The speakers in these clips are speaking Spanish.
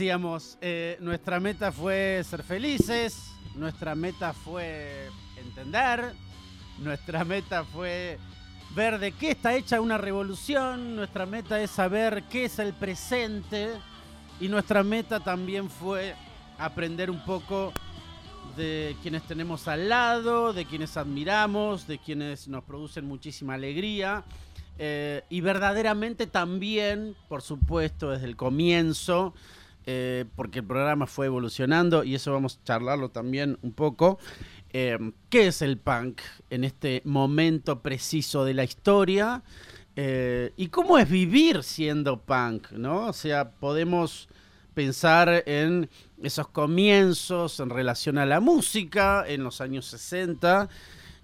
Decíamos, eh, nuestra meta fue ser felices, nuestra meta fue entender, nuestra meta fue ver de qué está hecha una revolución, nuestra meta es saber qué es el presente y nuestra meta también fue aprender un poco de quienes tenemos al lado, de quienes admiramos, de quienes nos producen muchísima alegría. eh, y verdaderamente también, por supuesto, desde el comienzo, eh, porque el programa fue evolucionando y eso vamos a charlarlo también un poco. eh, ¿Qué es el punk en este momento preciso de la historia? Eh, ¿Y cómo es vivir siendo punk? ¿no? O sea, podemos pensar en esos comienzos en relación a la música en los años 60,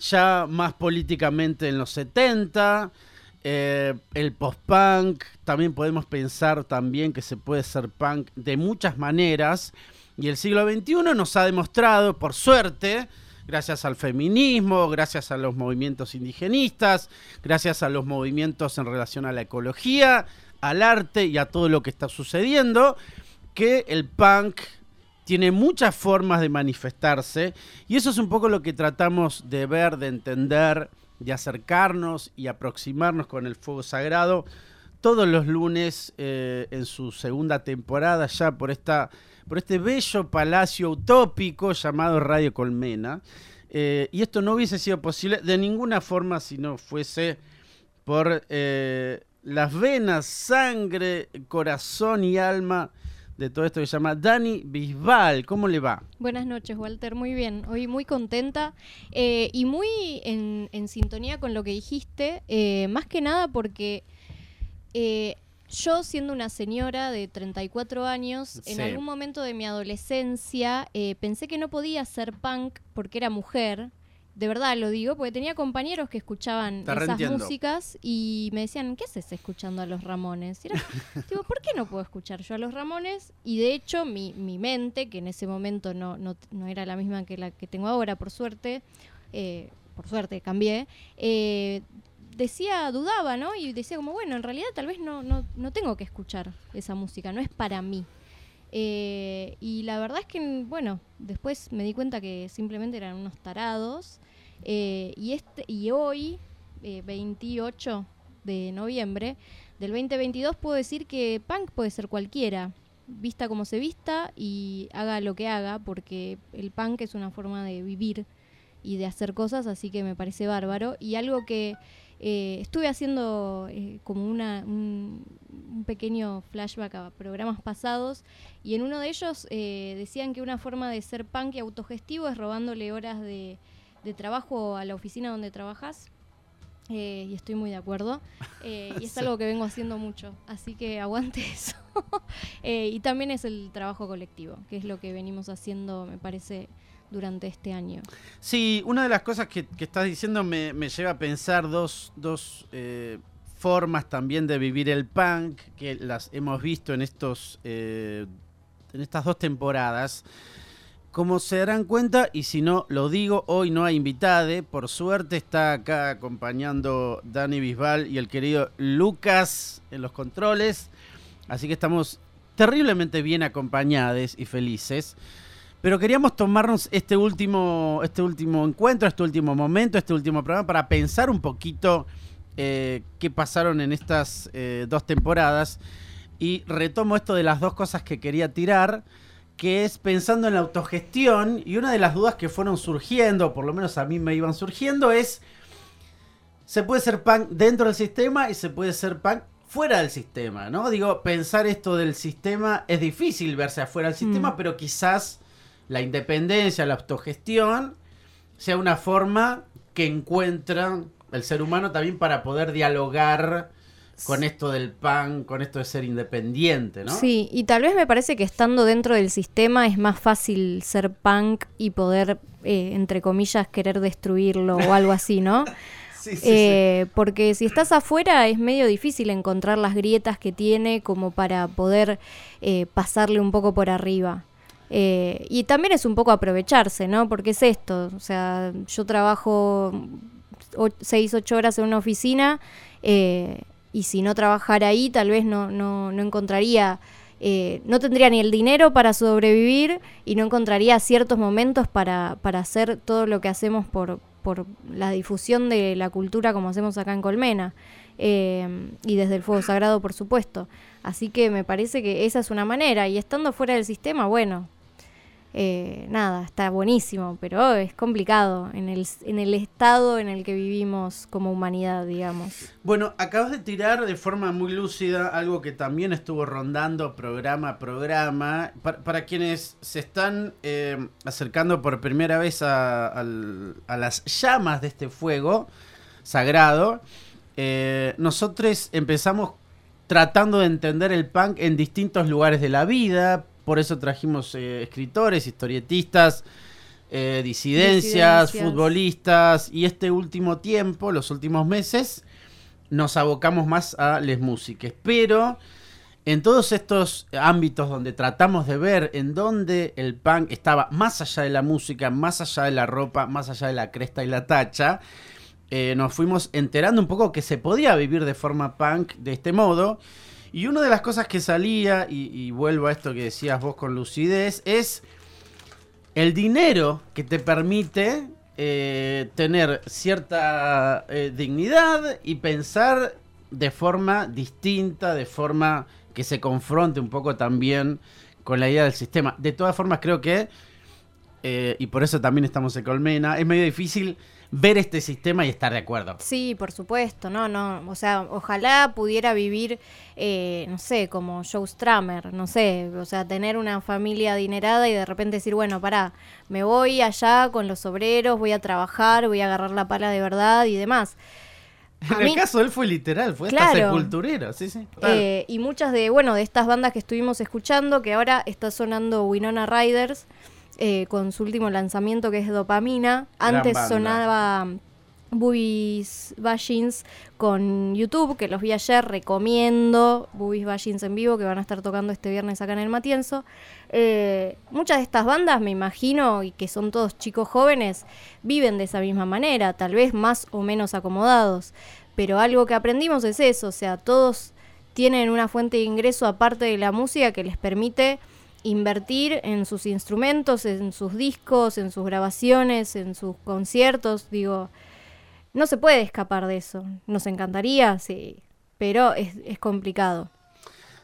ya más políticamente en los 70, eh, el post-punk, también podemos pensar también que se puede ser punk de muchas maneras, y el siglo XXI nos ha demostrado, por suerte, gracias al feminismo, gracias a los movimientos indigenistas, gracias a los movimientos en relación a la ecología, al arte y a todo lo que está sucediendo, que el punk tiene muchas formas de manifestarse. Y eso es un poco lo que tratamos de ver, de entender, de acercarnos y aproximarnos con el fuego sagrado todos los lunes eh, en su segunda temporada ya por esta por este bello palacio utópico llamado Radio Colmena. Eh, y esto no hubiese sido posible de ninguna forma si no fuese por eh, las venas, sangre, corazón y alma de todo esto que se llama Dani Bisbal. ¿Cómo le va? Buenas noches, Walter. Muy bien. Hoy muy contenta eh, y muy en, en sintonía con lo que dijiste. eh, más que nada porque eh, yo, siendo una señora de 34 años, en algún momento de mi adolescencia eh, pensé que no podía ser punk porque era mujer. De verdad lo digo, porque tenía compañeros que escuchaban Te esas reentiendo. músicas y me decían, ¿qué haces escuchando a los Ramones? Y era, digo, ¿por qué no puedo escuchar yo a los Ramones? Y de hecho, mi, mi mente, que en ese momento no, no, no era la misma que la que tengo ahora, por suerte, eh, por suerte cambié, eh, decía, dudaba, ¿no? Y decía como, bueno, en realidad tal vez no, no, no tengo que escuchar esa música, no es para mí. Eh, y la verdad es que, bueno, después me di cuenta que simplemente eran unos tarados. Eh, y, este, y hoy, eh, 28 de noviembre del 2022, puedo decir que punk puede ser cualquiera, vista como se vista y haga lo que haga, porque el punk es una forma de vivir y de hacer cosas, así que me parece bárbaro. Y algo que eh, estuve haciendo eh, como una, un, pequeño flashback a programas pasados, y en uno de ellos eh, decían que una forma de ser punk y autogestivo es robándole horas de, de trabajo a la oficina donde trabajas. Eh, y estoy muy de acuerdo. Eh, y es Sí. algo que vengo haciendo mucho. Así que aguante eso. Eh, y también es el trabajo colectivo, que es lo que venimos haciendo, me parece, durante este año. Sí, una de las cosas que, que estás diciendo me, me lleva a pensar dos, dos formas también de vivir el punk, que las hemos visto en, estos, en estas dos temporadas. Como se darán cuenta, y si no lo digo, hoy no hay invitade. Por suerte está acá acompañando Dani Bisbal y el querido Lucas en los controles. Así que estamos terriblemente bien acompañados y felices. Pero queríamos tomarnos este último, este último encuentro, este último momento, este último programa para pensar un poquito eh, qué pasaron en estas eh, dos temporadas y retomo esto de las dos cosas que quería tirar, que es pensando en la autogestión y una de las dudas que fueron surgiendo, por lo menos a mí me iban surgiendo, es, se puede ser punk dentro del sistema y se puede ser punk fuera del sistema, ¿no? Digo, pensar esto del sistema es difícil verse afuera del sistema, Mm. pero quizás la independencia, la autogestión, sea una forma que encuentra el ser humano también para poder dialogar con esto del pan, con esto de ser independiente, ¿no? Sí, y tal vez me parece que estando dentro del sistema es más fácil ser punk y poder, eh, entre comillas, querer destruirlo o algo así, ¿no? Sí, sí, sí. Eh, porque si estás afuera es medio difícil encontrar las grietas que tiene como para poder eh, pasarle un poco por arriba. Eh, y también es un poco aprovecharse, ¿no? Porque es esto, o sea, yo trabajo o- seis, ocho horas en una oficina eh, y si no trabajara ahí tal vez no, no, no encontraría, eh, no tendría ni el dinero para sobrevivir y no encontraría ciertos momentos para, para hacer todo lo que hacemos por, por la difusión de la cultura como hacemos acá en Colmena. eh, y desde el fuego sagrado, por supuesto. Así que me parece que esa es una manera. Y estando fuera del sistema, bueno, eh, nada, está buenísimo, pero es complicado en el, en el estado en el que vivimos como humanidad, digamos. Bueno, acabas de tirar de forma muy lúcida algo que también estuvo rondando programa a programa. Para, quienes se están eh, acercando por primera vez a las llamas de este fuego sagrado, eh, nosotros empezamos tratando de entender el punk en distintos lugares de la vida. Por eso trajimos eh, escritores, historietistas, eh, disidencias, Disidencias. futbolistas. Y este último tiempo, los últimos meses, nos abocamos más a les músiques. Pero en todos estos ámbitos donde tratamos de ver en dónde el punk estaba más allá de la música, más allá de la ropa, más allá de la cresta y la tacha, eh, nos fuimos enterando un poco que se podía vivir de forma punk de este modo. Y una de las cosas que salía, y, vuelvo a esto que decías vos con lucidez, es el dinero que te permite eh, tener cierta eh, dignidad y pensar de forma distinta, de forma que se confronte un poco también con la idea del sistema. De todas formas, creo que, eh, y por eso también estamos en Colmena, es medio difícil ver este sistema y estar de acuerdo. Sí, por supuesto, no, no, o sea, ojalá pudiera vivir, eh, no sé, como Joe Stramer, no sé, o sea, tener una familia adinerada y de repente decir, bueno, pará, me voy allá con los obreros, voy a trabajar, voy a agarrar la pala de verdad y demás. En el caso él fue literal, fue hasta Claro. sepulturero, sí, sí. Eh, y muchas de, bueno, de estas bandas que estuvimos escuchando, que ahora está sonando Winona Riders eh, con su último lanzamiento que es Dopamina. Antes sonaba Boobies Bashins con YouTube, que los vi ayer, recomiendo Boobies Bashins en vivo, que van a estar tocando este viernes acá en el Matienzo. Eh, muchas de estas bandas, me imagino, y que son todos chicos jóvenes, viven de esa misma manera, tal vez más o menos acomodados. Pero algo que aprendimos es eso, o sea, todos tienen una fuente de ingreso aparte de la música que les permite invertir en sus instrumentos, en sus discos, en sus grabaciones, en sus conciertos, digo, no se puede escapar de eso. Nos encantaría, sí, pero es, es complicado.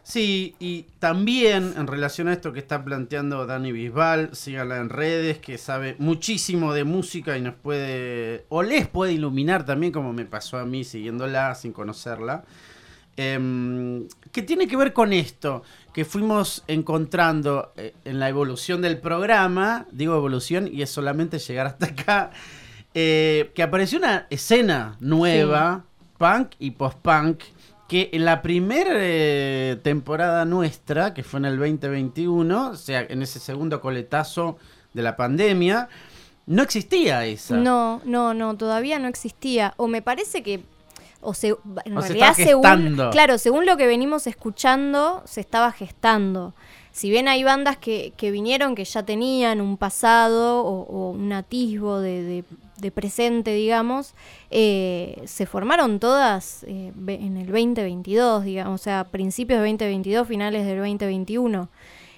Sí, y también en relación a esto que está planteando Dani Bisbal, síganla en redes, que sabe muchísimo de música y nos puede, o les puede iluminar también, como me pasó a mí siguiéndola sin conocerla. Em, que tiene que ver con esto, que fuimos encontrando eh, en la evolución del programa, digo evolución y es solamente llegar hasta acá, eh, que apareció una escena nueva, punk y post-punk, que en la primera eh, temporada nuestra, que fue en el 2021, o sea, en ese segundo coletazo de la pandemia, no existía esa. No, no, no, todavía no existía. O me parece que. O se, en O realidad, según. Claro, según lo que venimos escuchando, se estaba gestando. Si bien hay bandas que, que vinieron que ya tenían un pasado o, o un atisbo de, de- de presente, digamos, eh, se formaron todas eh, en el 2022, digamos, o sea, principios del 2022, finales del 2021.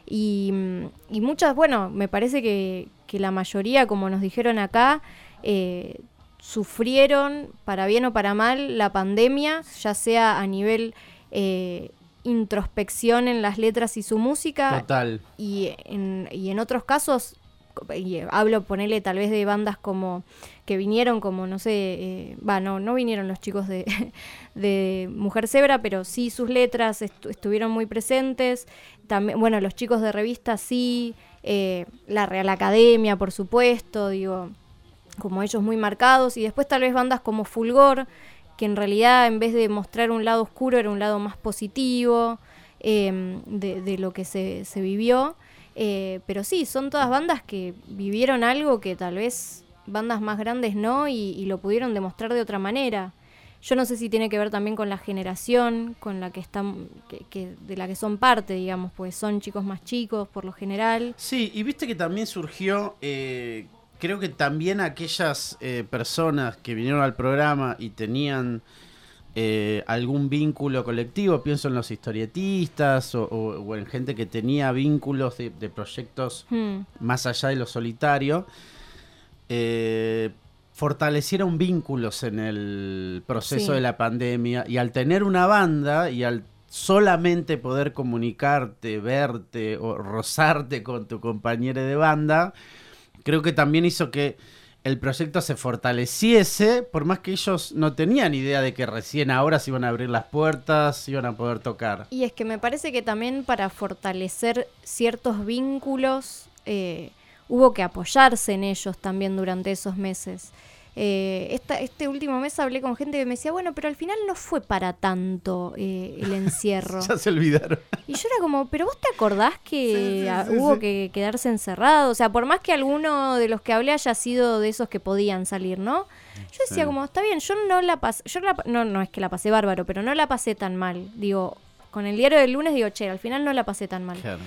Y, mm, y muchas, bueno, me parece que, que la mayoría, como nos dijeron acá, eh, sufrieron, para bien o para mal, la pandemia, ya sea a nivel eh, introspección en las letras y su música, Total. y en, y en otros casos, y hablo, ponele tal vez de bandas como que vinieron como, no sé, eh, va, no, no vinieron los chicos de, de Mujer Zebra, pero sí sus letras estu- estuvieron muy presentes. También, bueno, los chicos de revista sí, eh, la Real Academia, por supuesto, digo, como ellos muy marcados. Y después tal vez bandas como Fulgor, que en realidad en vez de mostrar un lado oscuro era un lado más positivo eh, de, de lo que se, se vivió. Eh, pero sí, son todas bandas que vivieron algo que tal vez bandas más grandes no y, lo pudieron demostrar de otra manera. Yo no sé si tiene que ver también con la generación con la que están, que, que- de la que son parte, digamos, pues son chicos más chicos por lo general. Sí, y viste que también surgió, eh, creo que también aquellas eh, personas que vinieron al programa y tenían eh, algún vínculo colectivo, pienso en los historietistas o, o- o en gente que tenía vínculos de, de proyectos Hmm, más allá de lo solitario, eh, fortalecieron vínculos en el proceso Sí. de la pandemia y al tener una banda y al solamente poder comunicarte, verte o rozarte con tu compañero de banda, creo que también hizo que el proyecto se fortaleciese, por más que ellos no tenían idea de que recién ahora se iban a abrir las puertas, iban a poder tocar. Y es que me parece que también para fortalecer ciertos vínculos eh, hubo que apoyarse en ellos también durante esos meses. Eh, esta- este último mes hablé con gente que me decía, bueno, pero al final no fue para tanto eh, el encierro. Ya se olvidaron. Y yo era como, pero vos te acordás que Sí, sí, sí, hubo que quedarse encerrado. O sea, por más que alguno de los que hablé haya sido de esos que podían salir, ¿no? Yo decía como, está bien, yo no la pasé, yo la no, no es que la pasé bárbaro, pero no la pasé tan mal. Digo, con el diario del lunes digo, che, al final no la pasé tan mal. Claro.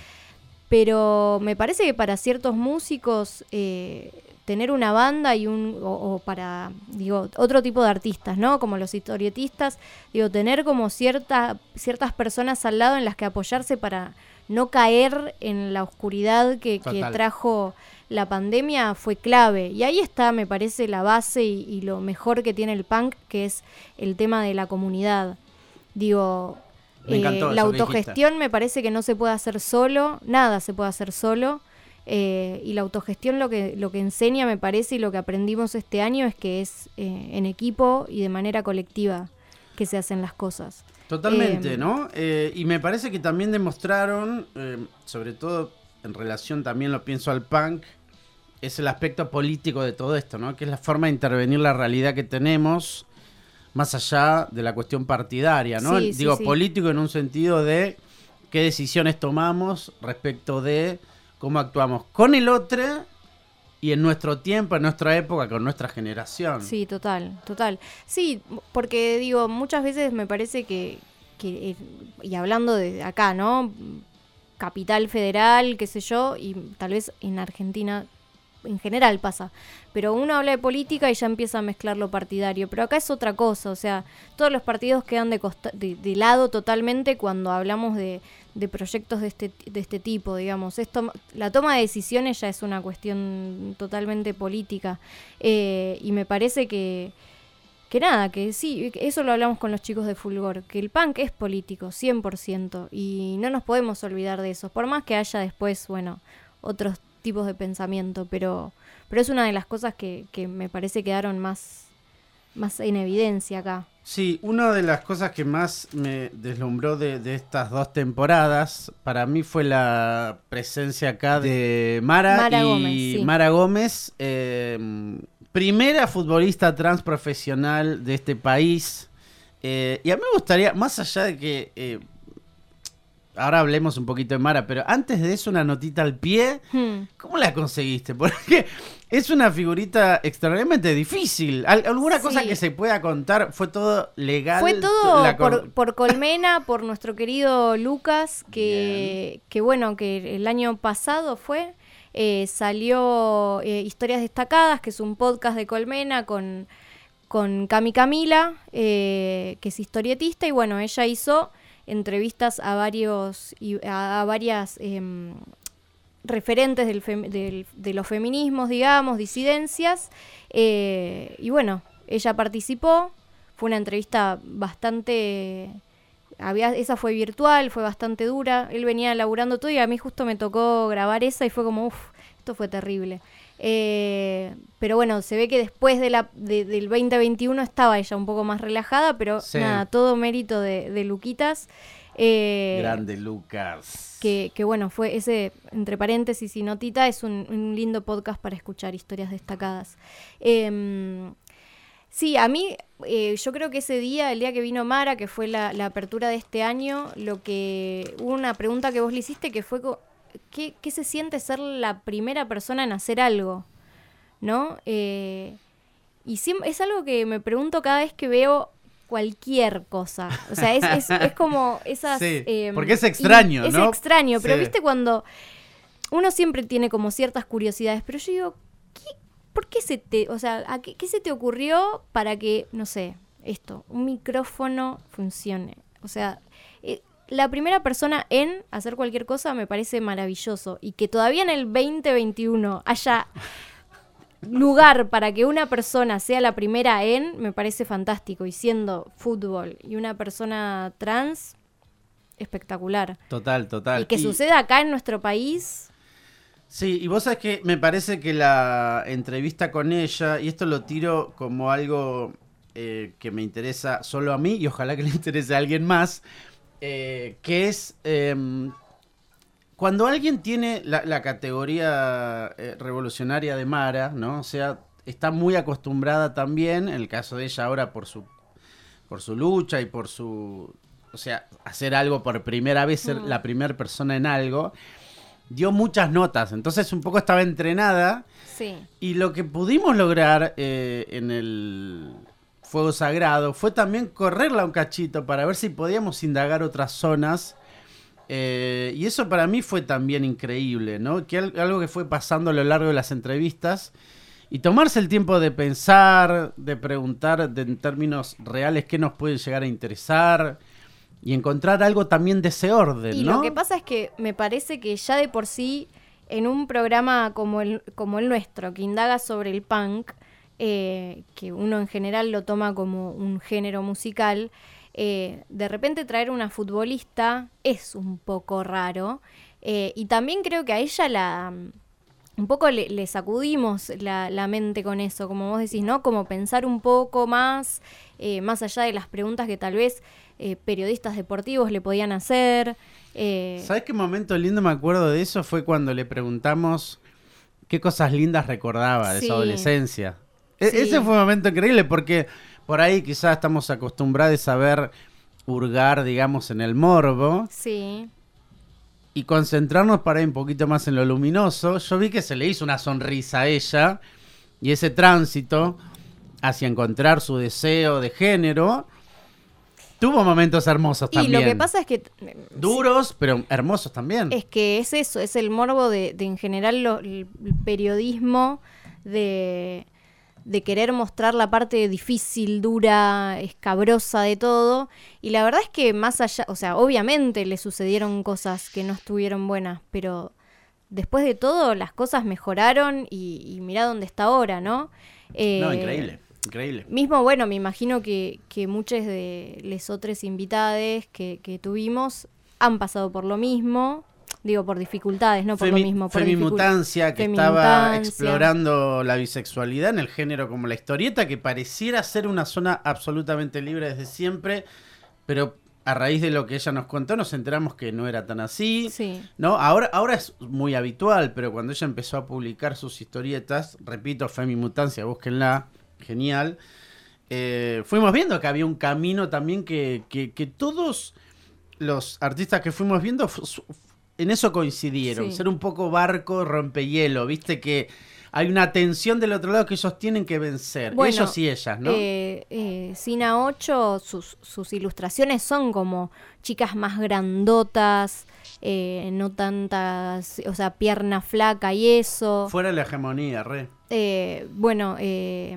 Pero me parece que para ciertos músicos eh, tener una banda y un o, o para digo otro tipo de artistas, ¿no? Como los historietistas, digo tener como cierta ciertas personas al lado en las que apoyarse para no caer en la oscuridad que, que trajo la pandemia fue clave. Y ahí está, me parece, la base y, y lo mejor que tiene el punk, que es el tema de la comunidad. Digo, eh, la autogestión me parece que no se puede hacer solo, nada se puede hacer solo. Eh, y la autogestión lo que, lo que enseña, me parece, y lo que aprendimos este año es que es eh, en equipo y de manera colectiva que se hacen las cosas. Totalmente, Eh, ¿no? Y me parece que también demostraron, sobre todo en relación también lo pienso al punk, es el aspecto político de todo esto, ¿no? Que es la forma de intervenir la realidad que tenemos más allá de la cuestión partidaria, ¿no? Sí, sí, Digo, sí. político en un sentido de qué decisiones tomamos respecto de cómo actuamos con el otro y en nuestro tiempo, en nuestra época, con nuestra generación. Sí, total, total. Sí, porque digo, muchas veces me parece que, eh, y hablando de acá, ¿no? Capital federal, qué sé yo, y tal vez en Argentina en general pasa. Pero uno habla de política y ya empieza a mezclar lo partidario. Pero acá es otra cosa, o sea, todos los partidos quedan de, costa- de, de lado totalmente cuando hablamos de, proyectos de este, de este tipo, digamos. Esto, la toma de decisiones ya es una cuestión totalmente política. Eh, y me parece que, que nada, que sí, eso lo hablamos con los chicos de Fulgor, que el punk es político, 100%, y no nos podemos olvidar de eso, por más que haya después, bueno, otros tipos de pensamiento, pero, pero es una de las cosas que, que me parece quedaron más, más en evidencia acá. Sí, una de las cosas que más me deslumbró de, de estas dos temporadas para mí fue la presencia acá de Mara, Mara y Gómez, sí. Mara Gómez, eh, primera futbolista transprofesional de este país. Eh, y a mí me gustaría, más allá de que eh, ahora hablemos un poquito de Mara, pero antes de eso una notita al pie. Hmm. ¿Cómo la conseguiste? Porque es una figurita extremadamente difícil. Al- ¿Alguna cosa que se pueda contar? ¿Fue todo legal? Fue todo La con- por, por Colmena, por nuestro querido Lucas, que, que bueno, que el año pasado fue, eh, salió eh, Historias Destacadas, que es un podcast de Colmena con, con Cami Camila, eh, que es historietista, y bueno, ella hizo entrevistas a varios, a, varias em, referentes del- de los feminismos, digamos, disidencias. eh, y bueno, ella participó, fue una entrevista bastante... Había, esa fue virtual, fue bastante dura. Él venía laburando todo y a mí justo me tocó grabar esa y fue como, uff, esto fue terrible. Eh, pero bueno, se ve que después de la, de- del 2021 estaba ella un poco más relajada, pero Sí. nada, todo mérito de, de Luquitas. Eh, Grande Lucas. que, que bueno, fue ese, entre paréntesis y notita, es un, un lindo podcast para escuchar historias destacadas. Em, sí, a mí, eh, yo creo que ese día, el día que vino Mara, que fue la, la apertura de este año, lo que hubo una pregunta que vos le hiciste que fue, ¿qué, qué se siente ser la primera persona en hacer algo? ¿No? Eh, y es algo que me pregunto cada vez que veo cualquier cosa. O sea, es, es- es como esas... Sí, em, porque es extraño, y- ¿no? Es extraño, pero Sí. viste cuando uno siempre tiene como ciertas curiosidades, pero yo digo, ¿qué- ¿por qué se te, o sea, ¿a qué, qué se te ocurrió para que, no sé, esto, un micrófono funcione? O sea, eh, la primera persona en hacer cualquier cosa me parece maravilloso y que todavía en el 2021 haya lugar para que una persona sea la primera en, me parece fantástico. Y siendo fútbol y una persona trans, espectacular. Total, total. Y que suceda acá en nuestro país, Sí, y vos sabés que me parece que la entrevista con ella, y esto lo tiro como algo eh, que me interesa solo a mí y ojalá que le interese a alguien más, eh, que es em, cuando alguien tiene la, la categoría eh, revolucionaria de Mara, ¿no? O sea, está muy acostumbrada también, en el caso de ella ahora por su, por su lucha y por su... O sea, hacer algo por primera vez, ser Mm. la primera persona en algo dio muchas notas, entonces un poco estaba entrenada sí. y lo que pudimos lograr eh, en el Fuego Sagrado fue también correrla un cachito para ver si podíamos indagar otras zonas eh, y eso para mí fue también increíble, ¿no? Que al- algo que fue pasando a lo largo de las entrevistas y tomarse el tiempo de pensar, de preguntar de- en términos reales qué nos puede llegar a interesar y encontrar algo también de ese orden, Y ¿no? lo que pasa es que me parece que ya de por sí, en un programa como el, como el nuestro, que indaga sobre el punk, eh, que uno en general lo toma como un género musical, eh, de repente traer una futbolista es un poco raro. eh, y también creo que a ella la... Un poco le, le sacudimos la, la mente con eso, como vos decís, ¿no? Como pensar un poco más, más allá de las preguntas que tal vez periodistas deportivos le podían hacer. ¿Sabes qué momento lindo me acuerdo de eso? Fue cuando le preguntamos qué cosas lindas recordaba de Sí. su adolescencia. E- Sí. Ese fue un momento increíble porque por ahí quizás estamos acostumbrados a ver hurgar, digamos, en el morbo sí, y concentrarnos para ir un poquito más en lo luminoso. Yo vi que se le hizo una sonrisa a ella y ese tránsito hacia encontrar su deseo de género tuvo momentos hermosos y también. lo que pasa es que Duros, pero hermosos también. es que es eso, es el morbo de, de en general lo- el periodismo de, de querer mostrar la parte difícil, dura, escabrosa de todo. Y la verdad es que más allá, o sea, obviamente le sucedieron cosas que no estuvieron buenas, pero después de todo las cosas mejoraron y, y mirá dónde está ahora, ¿no? Eh, No, increíble, increíble. Mismo, bueno, me imagino que, que muchos de los otros invitados que, que tuvimos han pasado por lo mismo. Digo, por dificultades, no por Femi- lo mismo. Por Femimutancia, que estaba explorando la bisexualidad en el género como la historieta, que pareciera ser una zona absolutamente libre desde siempre, pero a raíz de lo que ella nos contó nos enteramos que no era tan así. Sí, ¿No? Ahora, ahora es muy habitual, pero cuando ella empezó a publicar sus historietas, repito, Femimutancia, búsquenla, genial, eh, fuimos viendo que había un camino también que, que, que todos los artistas que fuimos viendo en eso coincidieron, Sí. ser un poco barco rompehielo, viste que hay una tensión del otro lado que ellos tienen que vencer, Bueno, ellos y ellas, ¿no? Eh, eh, Sina 8, sus, sus ilustraciones son como chicas más grandotas, eh, no tantas, o sea, pierna flaca y eso. Fuera la hegemonía, re. Eh, bueno, eh,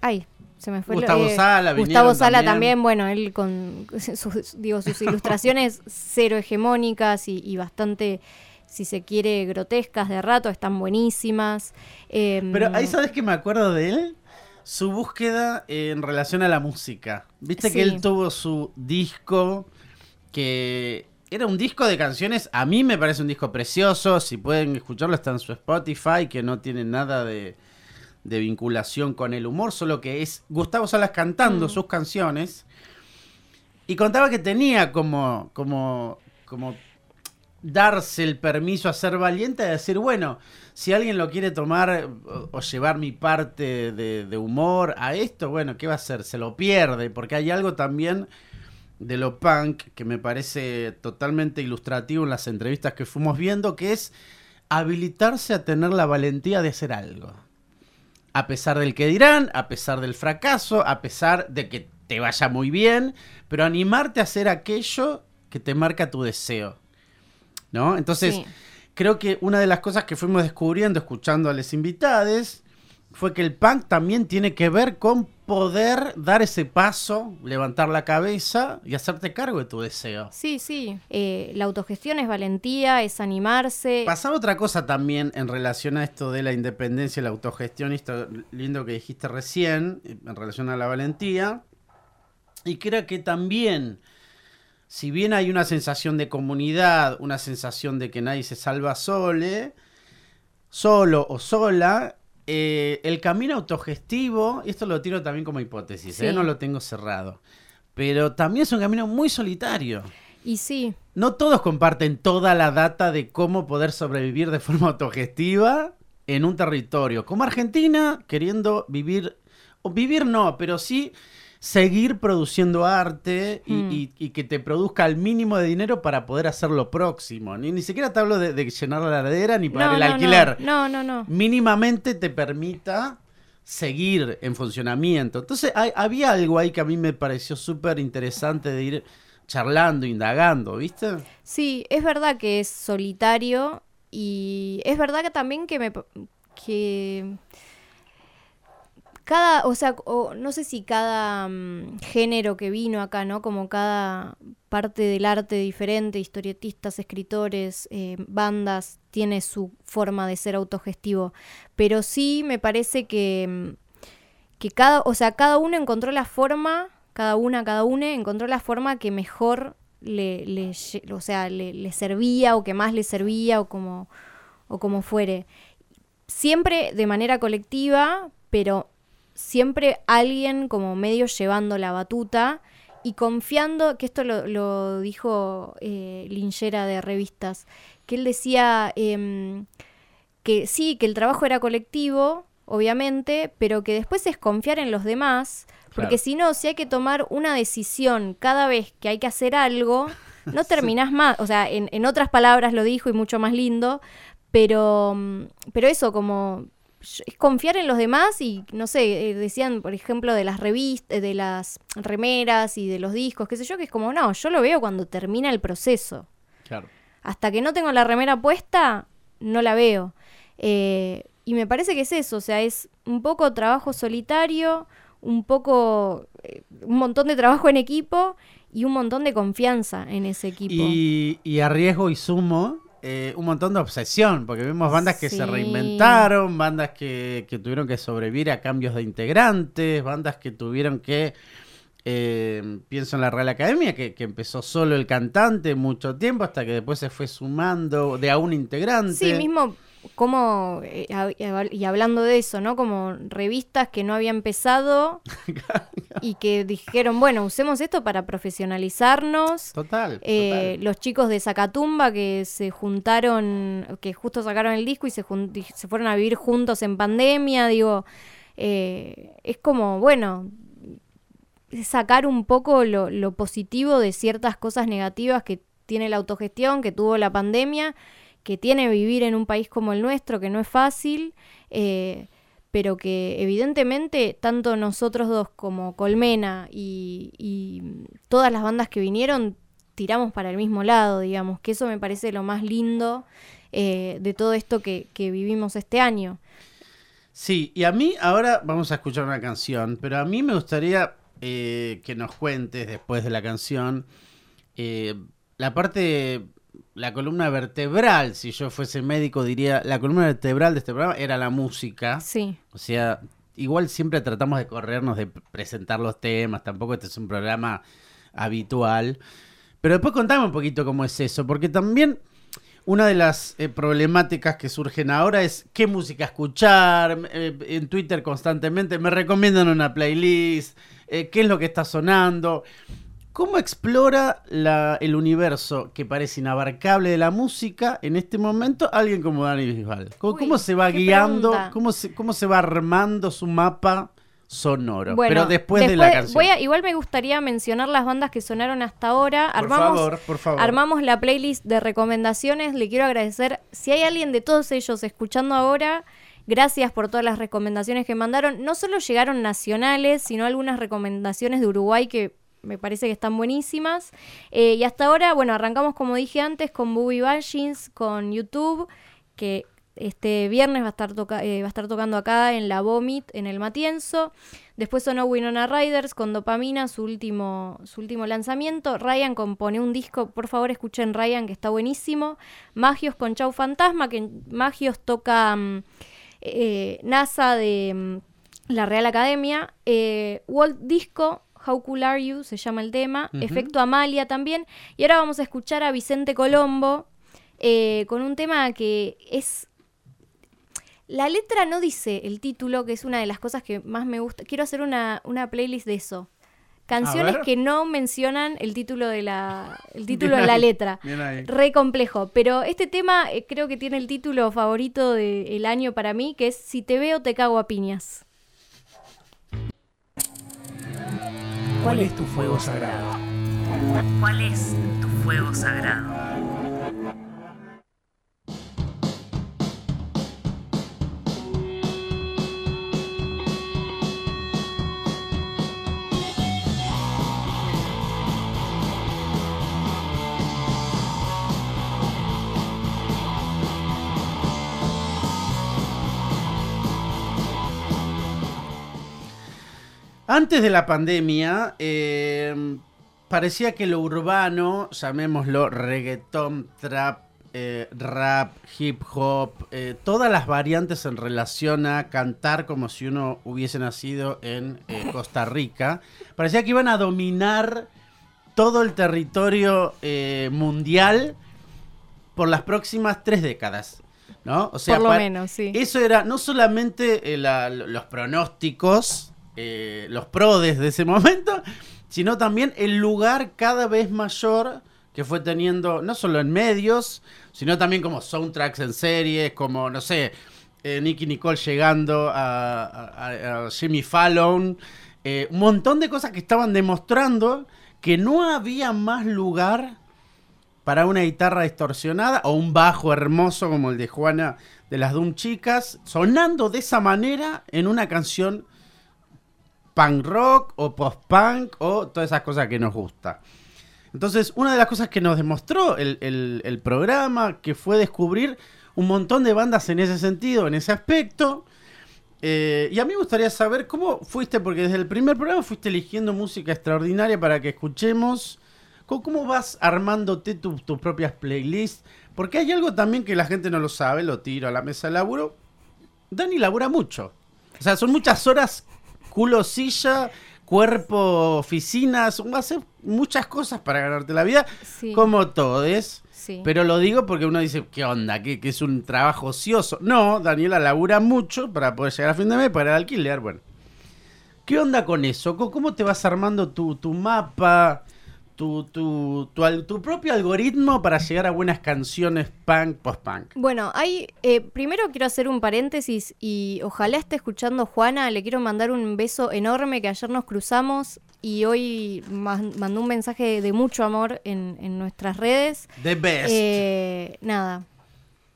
ay, se me fue lo- Gustavo eh, Sala, Gustavo Sala también. también. bueno, él con sus, digo, sus ilustraciones cero hegemónicas y, y bastante si se quiere, grotescas de rato, están buenísimas. Em, Pero ahí sabes que me acuerdo de él, su búsqueda en relación a la música. Viste Sí. que él tuvo su disco que era un disco de canciones, a mí me parece un disco precioso, si pueden escucharlo está en su Spotify, que no tiene nada de, de vinculación con el humor, solo que es Gustavo Salas cantando Mm. sus canciones. Y contaba que tenía como, como, como darse el permiso a ser valiente, a decir, bueno, si alguien lo quiere tomar o, o llevar mi parte de, de humor a esto, bueno, ¿qué va a hacer? Se lo pierde, porque hay algo también de lo punk que me parece totalmente ilustrativo en las entrevistas que fuimos viendo, que es habilitarse a tener la valentía de hacer algo. A pesar del que dirán, a pesar del fracaso, a pesar de que te vaya muy bien, pero animarte a hacer aquello que te marca tu deseo. ¿No? Entonces, Sí. creo que una de las cosas que fuimos descubriendo escuchando a los invitados fue que el punk también tiene que ver con poder dar ese paso, levantar la cabeza y hacerte cargo de tu deseo. Sí, sí. Eh, la autogestión es valentía, es animarse. Pasaba otra cosa también en relación a esto de la independencia y la autogestión, y esto lindo que dijiste recién, en relación a la valentía. Y creo que también, si bien hay una sensación de comunidad, una sensación de que nadie se salva sole, solo o sola, eh, el camino autogestivo, y esto lo tiro también como hipótesis, Sí. ¿eh? no lo tengo cerrado, pero también es un camino muy solitario. Y sí, No todos comparten toda la data de cómo poder sobrevivir de forma autogestiva en un territorio. Como Argentina, queriendo vivir, o vivir no, pero sí seguir produciendo arte y, Mm. y- y que te produzca el mínimo de dinero para poder hacer lo próximo. Ni, ni siquiera te hablo de, de llenar la ladera ni pagar no, el no, alquiler. No, no, no. Mínimamente te permita seguir en funcionamiento. Entonces hay- había algo ahí que a mí me pareció súper interesante de ir charlando, indagando, ¿viste? Sí, es verdad que es solitario y es verdad que también que me que cada, o sea, no sé si cada mm, género que vino acá, ¿no? Como cada parte del arte diferente, historietistas, escritores, eh, bandas, tiene su forma de ser autogestivo. Pero sí me parece que, mm, que cada, o sea, cada uno encontró la forma, cada una, cada uno encontró la forma que mejor le, o sea, le servía o que más le servía o como, o como fuere. Siempre de manera colectiva, pero siempre alguien como medio llevando la batuta y confiando, que esto lo, lo dijo eh, Linchera de revistas, que él decía em, que sí, que el trabajo era colectivo, obviamente, pero que después es confiar en los demás, porque Claro. si no, si hay que tomar una decisión cada vez que hay que hacer algo, no terminás más, o sea, en, en otras palabras lo dijo y mucho más lindo, pero, pero eso como es confiar en los demás y no sé, eh, decían por ejemplo de las revistas, de las remeras y de los discos, qué sé yo, que es como, no, yo lo veo cuando termina el proceso Claro. hasta que no tengo la remera puesta, no la veo. Eh, y me parece que es eso, o sea, es un poco trabajo solitario, un poco, eh, un montón de trabajo en equipo y un montón de confianza en ese equipo. Y, y a riesgo y sumo, eh, un montón de obsesión, porque vemos bandas que se reinventaron, bandas que, que tuvieron que sobrevivir a cambios de integrantes, bandas que tuvieron que, eh, pienso en la Real Academia, que, que empezó solo el cantante mucho tiempo, hasta que después se fue sumando de a un integrante. Sí, mismo como, eh, y hab- y hablando de eso, ¿no? Como revistas que no habían empezado y que dijeron, bueno, usemos esto para profesionalizarnos. Total. Eh, total. los chicos de Zacatumba que se juntaron, que justo sacaron el disco y se, y se fueron a vivir juntos en pandemia, digo, eh, es como, bueno, sacar un poco lo, lo positivo de ciertas cosas negativas que tiene la autogestión, que tuvo la pandemia, que tiene vivir en un país como el nuestro, que no es fácil, eh, pero que evidentemente tanto nosotros dos como Colmena y, todas las bandas que vinieron tiramos para el mismo lado, digamos, que eso me parece lo más lindo eh, de todo esto que, vivimos este año. Sí, y a mí ahora vamos a escuchar una canción, pero a mí me gustaría eh, que nos cuentes después de la canción la parte la columna vertebral, si yo fuese médico diría, la columna vertebral de este programa era la música. Sí. O sea, igual siempre tratamos de corrernos de presentar los temas, tampoco este es un programa habitual. Pero después contame un poquito cómo es eso, porque también una de las eh, problemáticas que surgen ahora es qué música escuchar. eh, en Twitter constantemente me recomiendan una playlist, eh, qué es lo que está sonando. ¿Cómo explora la- el universo que parece inabarcable de la música en este momento alguien como Dani Bisbal? ¿Cómo, Uy, cómo se va guiando? Cómo se, ¿Cómo se va armando su mapa sonoro? Bueno, Pero después, de la canción. voy a- igual me gustaría mencionar las bandas que sonaron hasta ahora. por Armamos, favor, por favor. Armamos la playlist de recomendaciones. Le quiero agradecer. Si hay alguien de todos ellos escuchando ahora, gracias por todas las recomendaciones que mandaron. No solo llegaron nacionales, sino algunas recomendaciones de Uruguay que me parece que están buenísimas. Eh, y hasta ahora, bueno, arrancamos como dije antes con Booby Bashings, con YouTube, que este viernes va a estar, eh, va a estar tocando acá en la Vomit, en el Matienzo. Después sonó Winona Riders con Dopamina, su último, su último lanzamiento. Ryan compone un disco, por favor escuchen Ryan, que está buenísimo. Magios con Chau Fantasma, que Magios toca mm, eh, NASA de mm, la Real Academia. Walt Disco, How Cool Are You, se llama el tema. Efecto Amalia también. Y ahora vamos a escuchar a Vicente Colombo eh, con un tema que es la letra no dice el título, que es una de las cosas que más me gusta. Quiero hacer una, una playlist de eso. Canciones que no mencionan el título de la el título de la ahí, letra. Re complejo. Pero este tema eh, creo que tiene el título favorito del año para mí, que es Si te veo te cago a piñas. ¿Cuál es tu fuego sagrado? ¿Cuál es tu fuego sagrado? Antes de la pandemia, eh, parecía que lo urbano, llamémoslo reggaetón, trap, eh, rap, hip hop, eh, todas las variantes en relación a cantar como si uno hubiese nacido en eh, Costa Rica, parecía que iban a dominar todo el territorio mundial por las próximas tres décadas. ¿no? O sea, Por lo menos, sí. eso era no solamente la- los pronósticos, eh, los prodes de ese momento, sino también el lugar cada vez mayor que fue teniendo, no solo en medios, sino también como soundtracks en series, como, no sé, eh, Nicky Nicole llegando a, Jimmy Fallon, eh, un montón de cosas que estaban demostrando que no había más lugar para una guitarra distorsionada o un bajo hermoso como el de Juana de las Doom Chicas, sonando de esa manera en una canción punk rock o post-punk o todas esas cosas que nos gusta. Entonces, una de las cosas que nos demostró el, el- programa, que fue descubrir un montón de bandas en ese sentido, en ese aspecto. Eh, y a mí me gustaría saber cómo fuiste, porque desde el primer programa fuiste eligiendo música extraordinaria para que escuchemos. ¿Cómo, cómo vas armándote tu- tus propias playlists? Porque hay algo también que la gente no lo sabe, lo tiro a la mesa de laburo. Dani labura mucho. O sea, son muchas horas culo silla, cuerpo oficinas, hace muchas cosas para ganarte la vida, Sí, como todos. sí. Pero lo digo porque uno dice, ¿qué onda? ¿Que, es un trabajo ocioso? No, Daniela labura mucho para poder llegar a fin de mes, para el alquiler, bueno. ¿Qué onda con eso? ¿Cómo, cómo te vas armando tu, tu mapa, tu, tu, tu, propio algoritmo para llegar a buenas canciones punk, post-punk? Bueno, hay, eh, primero quiero hacer un paréntesis y ojalá esté escuchando Juana, le quiero mandar un beso enorme que ayer nos cruzamos y hoy man- mandó un mensaje de mucho amor en, en nuestras redes. The best. Eh, nada,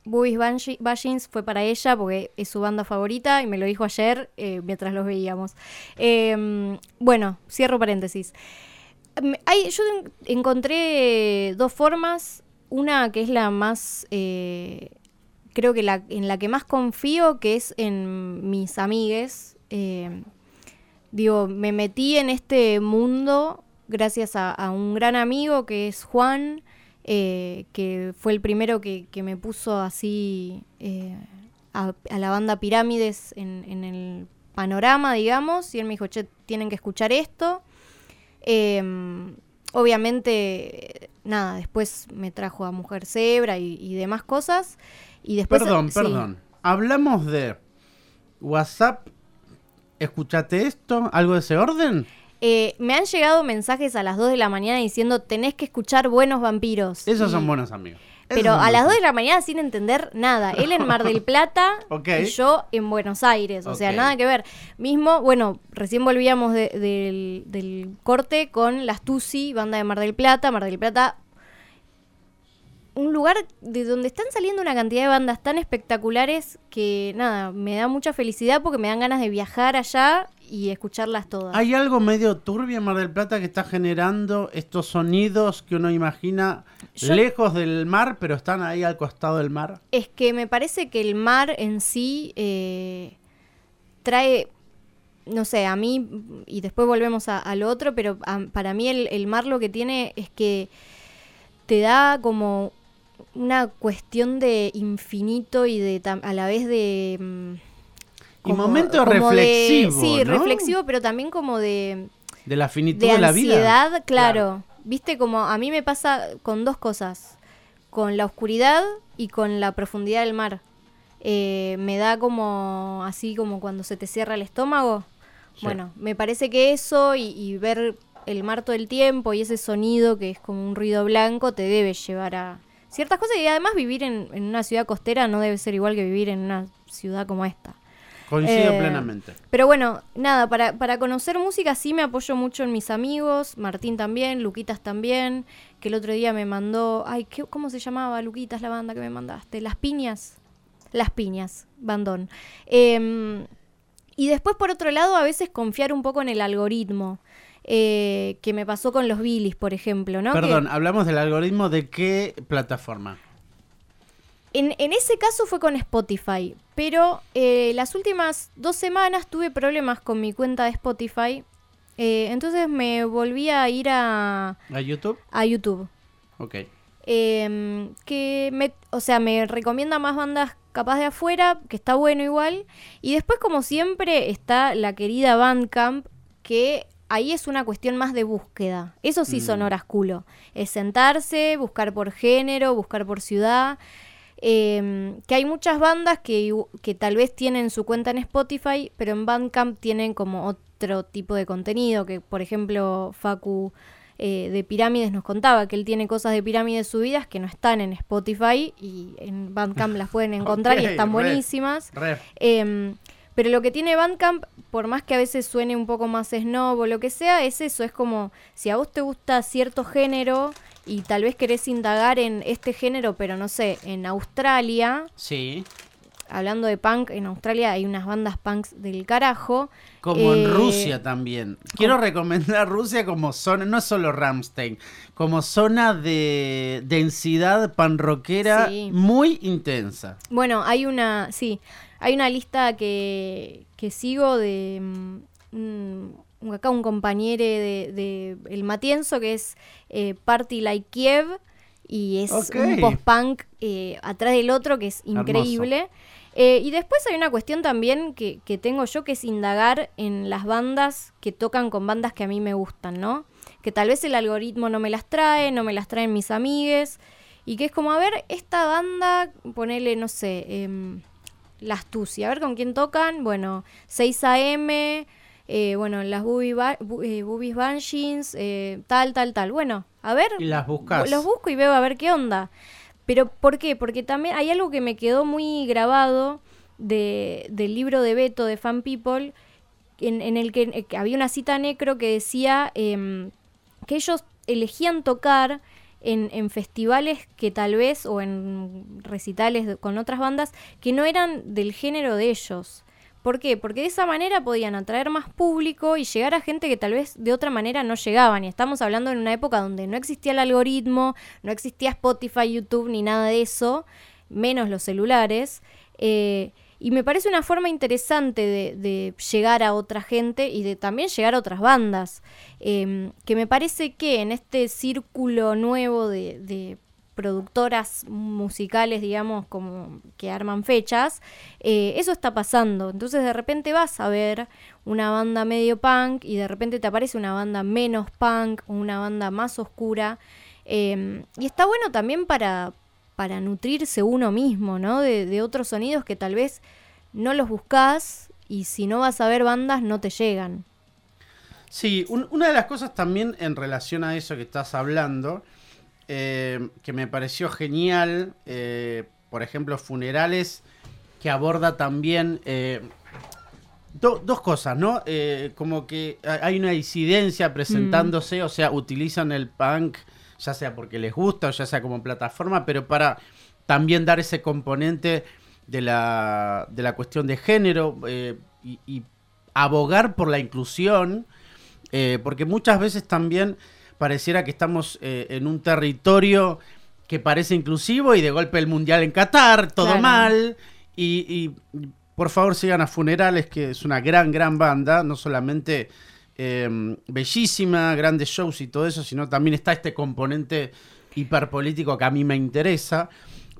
Banshi- Bashings fue para ella porque es su banda favorita y me lo dijo ayer eh, mientras los veíamos. Eh, bueno, cierro paréntesis. Hay- yo en- encontré dos formas. Una que es la más, eh, creo que la, en la que más confío, que es en mis amigues. Eh, digo, me metí en este mundo gracias a, a un gran amigo que es Juan, eh, que fue el primero que, que me puso así eh, a, a la banda Pirámides en, en el panorama, digamos, y él me dijo, che, tienen que escuchar esto. Em, obviamente, nada, después me trajo a Mujer Zebra y, y demás cosas. Y después, Perdón, sí. perdón. Hablamos de WhatsApp. ¿Escuchaste esto? ¿Algo de ese orden? Eh, me han llegado mensajes a las 2 de la mañana diciendo tenés que escuchar Buenos Vampiros. Esos Y- son buenos amigos. Pero a las 2 buenos de la mañana sin entender nada. Él en Mar del Plata y yo en Buenos Aires. O sea, nada que ver. Mismo, bueno, recién volvíamos de- del, del corte con las Tusi, banda de Mar del Plata. Mar del Plata, un lugar de donde están saliendo una cantidad de bandas tan espectaculares que, nada, me da mucha felicidad porque me dan ganas de viajar allá y escucharlas todas. Hay algo medio turbio en Mar del Plata que está generando estos sonidos que uno imagina Yo- lejos del mar, pero están ahí al costado del mar. Es que me parece que el mar en sí eh, trae, no sé, a mí, y después volvemos a- al otro, pero a- para mí el, el mar lo que tiene es que te da como una cuestión de infinito y de a la vez de... mm, Y momento como de- reflexivo, sí, ¿no? reflexivo, pero también como de De la finitud de de, la vida. ansiedad, claro. Viste como a mí me pasa con dos cosas, con la oscuridad y con la profundidad del mar. Eh, me da como así como cuando se te cierra el estómago. Sí. Bueno, me parece que eso y, y ver el mar todo el tiempo y ese sonido que es como un ruido blanco te debe llevar a ciertas cosas y además vivir en, en una ciudad costera no debe ser igual que vivir en una ciudad como esta. Coincido Eh, plenamente. Pero bueno, nada, para, para conocer música sí me apoyo mucho en mis amigos, Martín también, Luquitas también, que el otro día me mandó, ay, ¿qué- ¿cómo se llamaba Luquitas la banda que me mandaste? Las Piñas, Las Piñas, bandón. Em, y después por otro lado a veces confiar un poco en el algoritmo, eh, que me pasó con los Billys, por ejemplo, ¿no? Que- Perdón, hablamos del algoritmo de qué plataforma. En, en ese caso fue con Spotify, pero eh, las últimas dos semanas tuve problemas con mi cuenta de Spotify, eh, entonces me volví a ir a, ¿A YouTube? a YouTube. Ok. Em, que me, o sea, me recomienda más bandas capaz de afuera, que está bueno igual. Y después, como siempre, está la querida Bandcamp, que ahí es una cuestión más de búsqueda. Eso sí son Mm. horas culo. Es sentarse, buscar por género, buscar por ciudad. Em, que hay muchas bandas que, que tal vez tienen su cuenta en Spotify, pero en Bandcamp tienen como otro tipo de contenido, que por ejemplo Facu eh, de Pirámides nos contaba que él tiene cosas de Pirámides subidas que no están en Spotify y en Bandcamp las pueden encontrar y están buenísimas. Em, pero lo que tiene Bandcamp, por más que a veces suene un poco más snob o lo que sea, es eso, es como si a vos te gusta cierto género y tal vez querés indagar en este género, pero no sé, en Australia, Sí. hablando de punk, en Australia hay unas bandas punks del carajo. Como Eh, en Rusia también. Quiero recomendar Rusia como zona, no es solo Ramstein, como zona de densidad panroquera Sí. muy intensa. Bueno, hay una, sí, hay una lista que, que sigo de mm, un- acá un compañero de, de El Matienzo que es eh, Party Like Kiev y es un post-punk eh, atrás del otro que es increíble. Eh, y después hay una cuestión también que, que tengo yo que es indagar en las bandas que tocan con bandas que a mí me gustan, ¿no? Que tal vez el algoritmo no me las trae, no me las traen mis amigues. Y que es como, a ver, esta banda, ponele, no sé, em, las Tusi, a ver con quién tocan. Bueno, 6 AM, eh, bueno, las Boobies Ba- eh, Boobies Banshees, eh, tal, tal, tal. Bueno, a ver, las buscas. los busco y veo a ver qué onda. Pero ¿por qué? Porque también hay algo que me quedó muy grabado de, del libro de Beto de Fan People, en, en el que, eh, había una cita necro que decía em, que ellos elegían tocar en, en festivales que tal vez, o en recitales con otras bandas, que no eran del género de ellos. ¿Por qué? Porque de esa manera podían atraer más público y llegar a gente que tal vez de otra manera no llegaban. Y estamos hablando en una época donde no existía el algoritmo, no existía Spotify, YouTube ni nada de eso, menos los celulares. Eh, y me parece una forma interesante de, llegar a otra gente y de también llegar a otras bandas. Eh, que me parece que en este círculo nuevo de productoras musicales, digamos, como que arman fechas, eh, eso está pasando. Entonces de repente vas a ver una banda medio punk y de repente te aparece una banda menos punk, una banda más oscura. eh, y está bueno también para, para nutrirse uno mismo, ¿no? De, otros sonidos que tal vez no los buscas y si no vas a ver bandas no te llegan. Sí, un- una de las cosas también en relación a eso que estás hablando, eh, que me pareció genial, eh, por ejemplo, Funerales, que aborda también eh, do- dos cosas, ¿no? Como que ha- hay una disidencia presentándose, o sea, utilizan el punk, ya sea porque les gusta o ya sea como plataforma, pero para también dar ese componente de la, de la cuestión de género y, y abogar por la inclusión, porque muchas veces también pareciera que estamos eh, en un territorio que parece inclusivo y de golpe el mundial en Qatar, todo Claro. mal. Y, y, por favor sigan a Funerales, que es una gran, gran banda, no solamente eh, bellísima, grandes shows y todo eso, sino también está este componente hiperpolítico que a mí me interesa.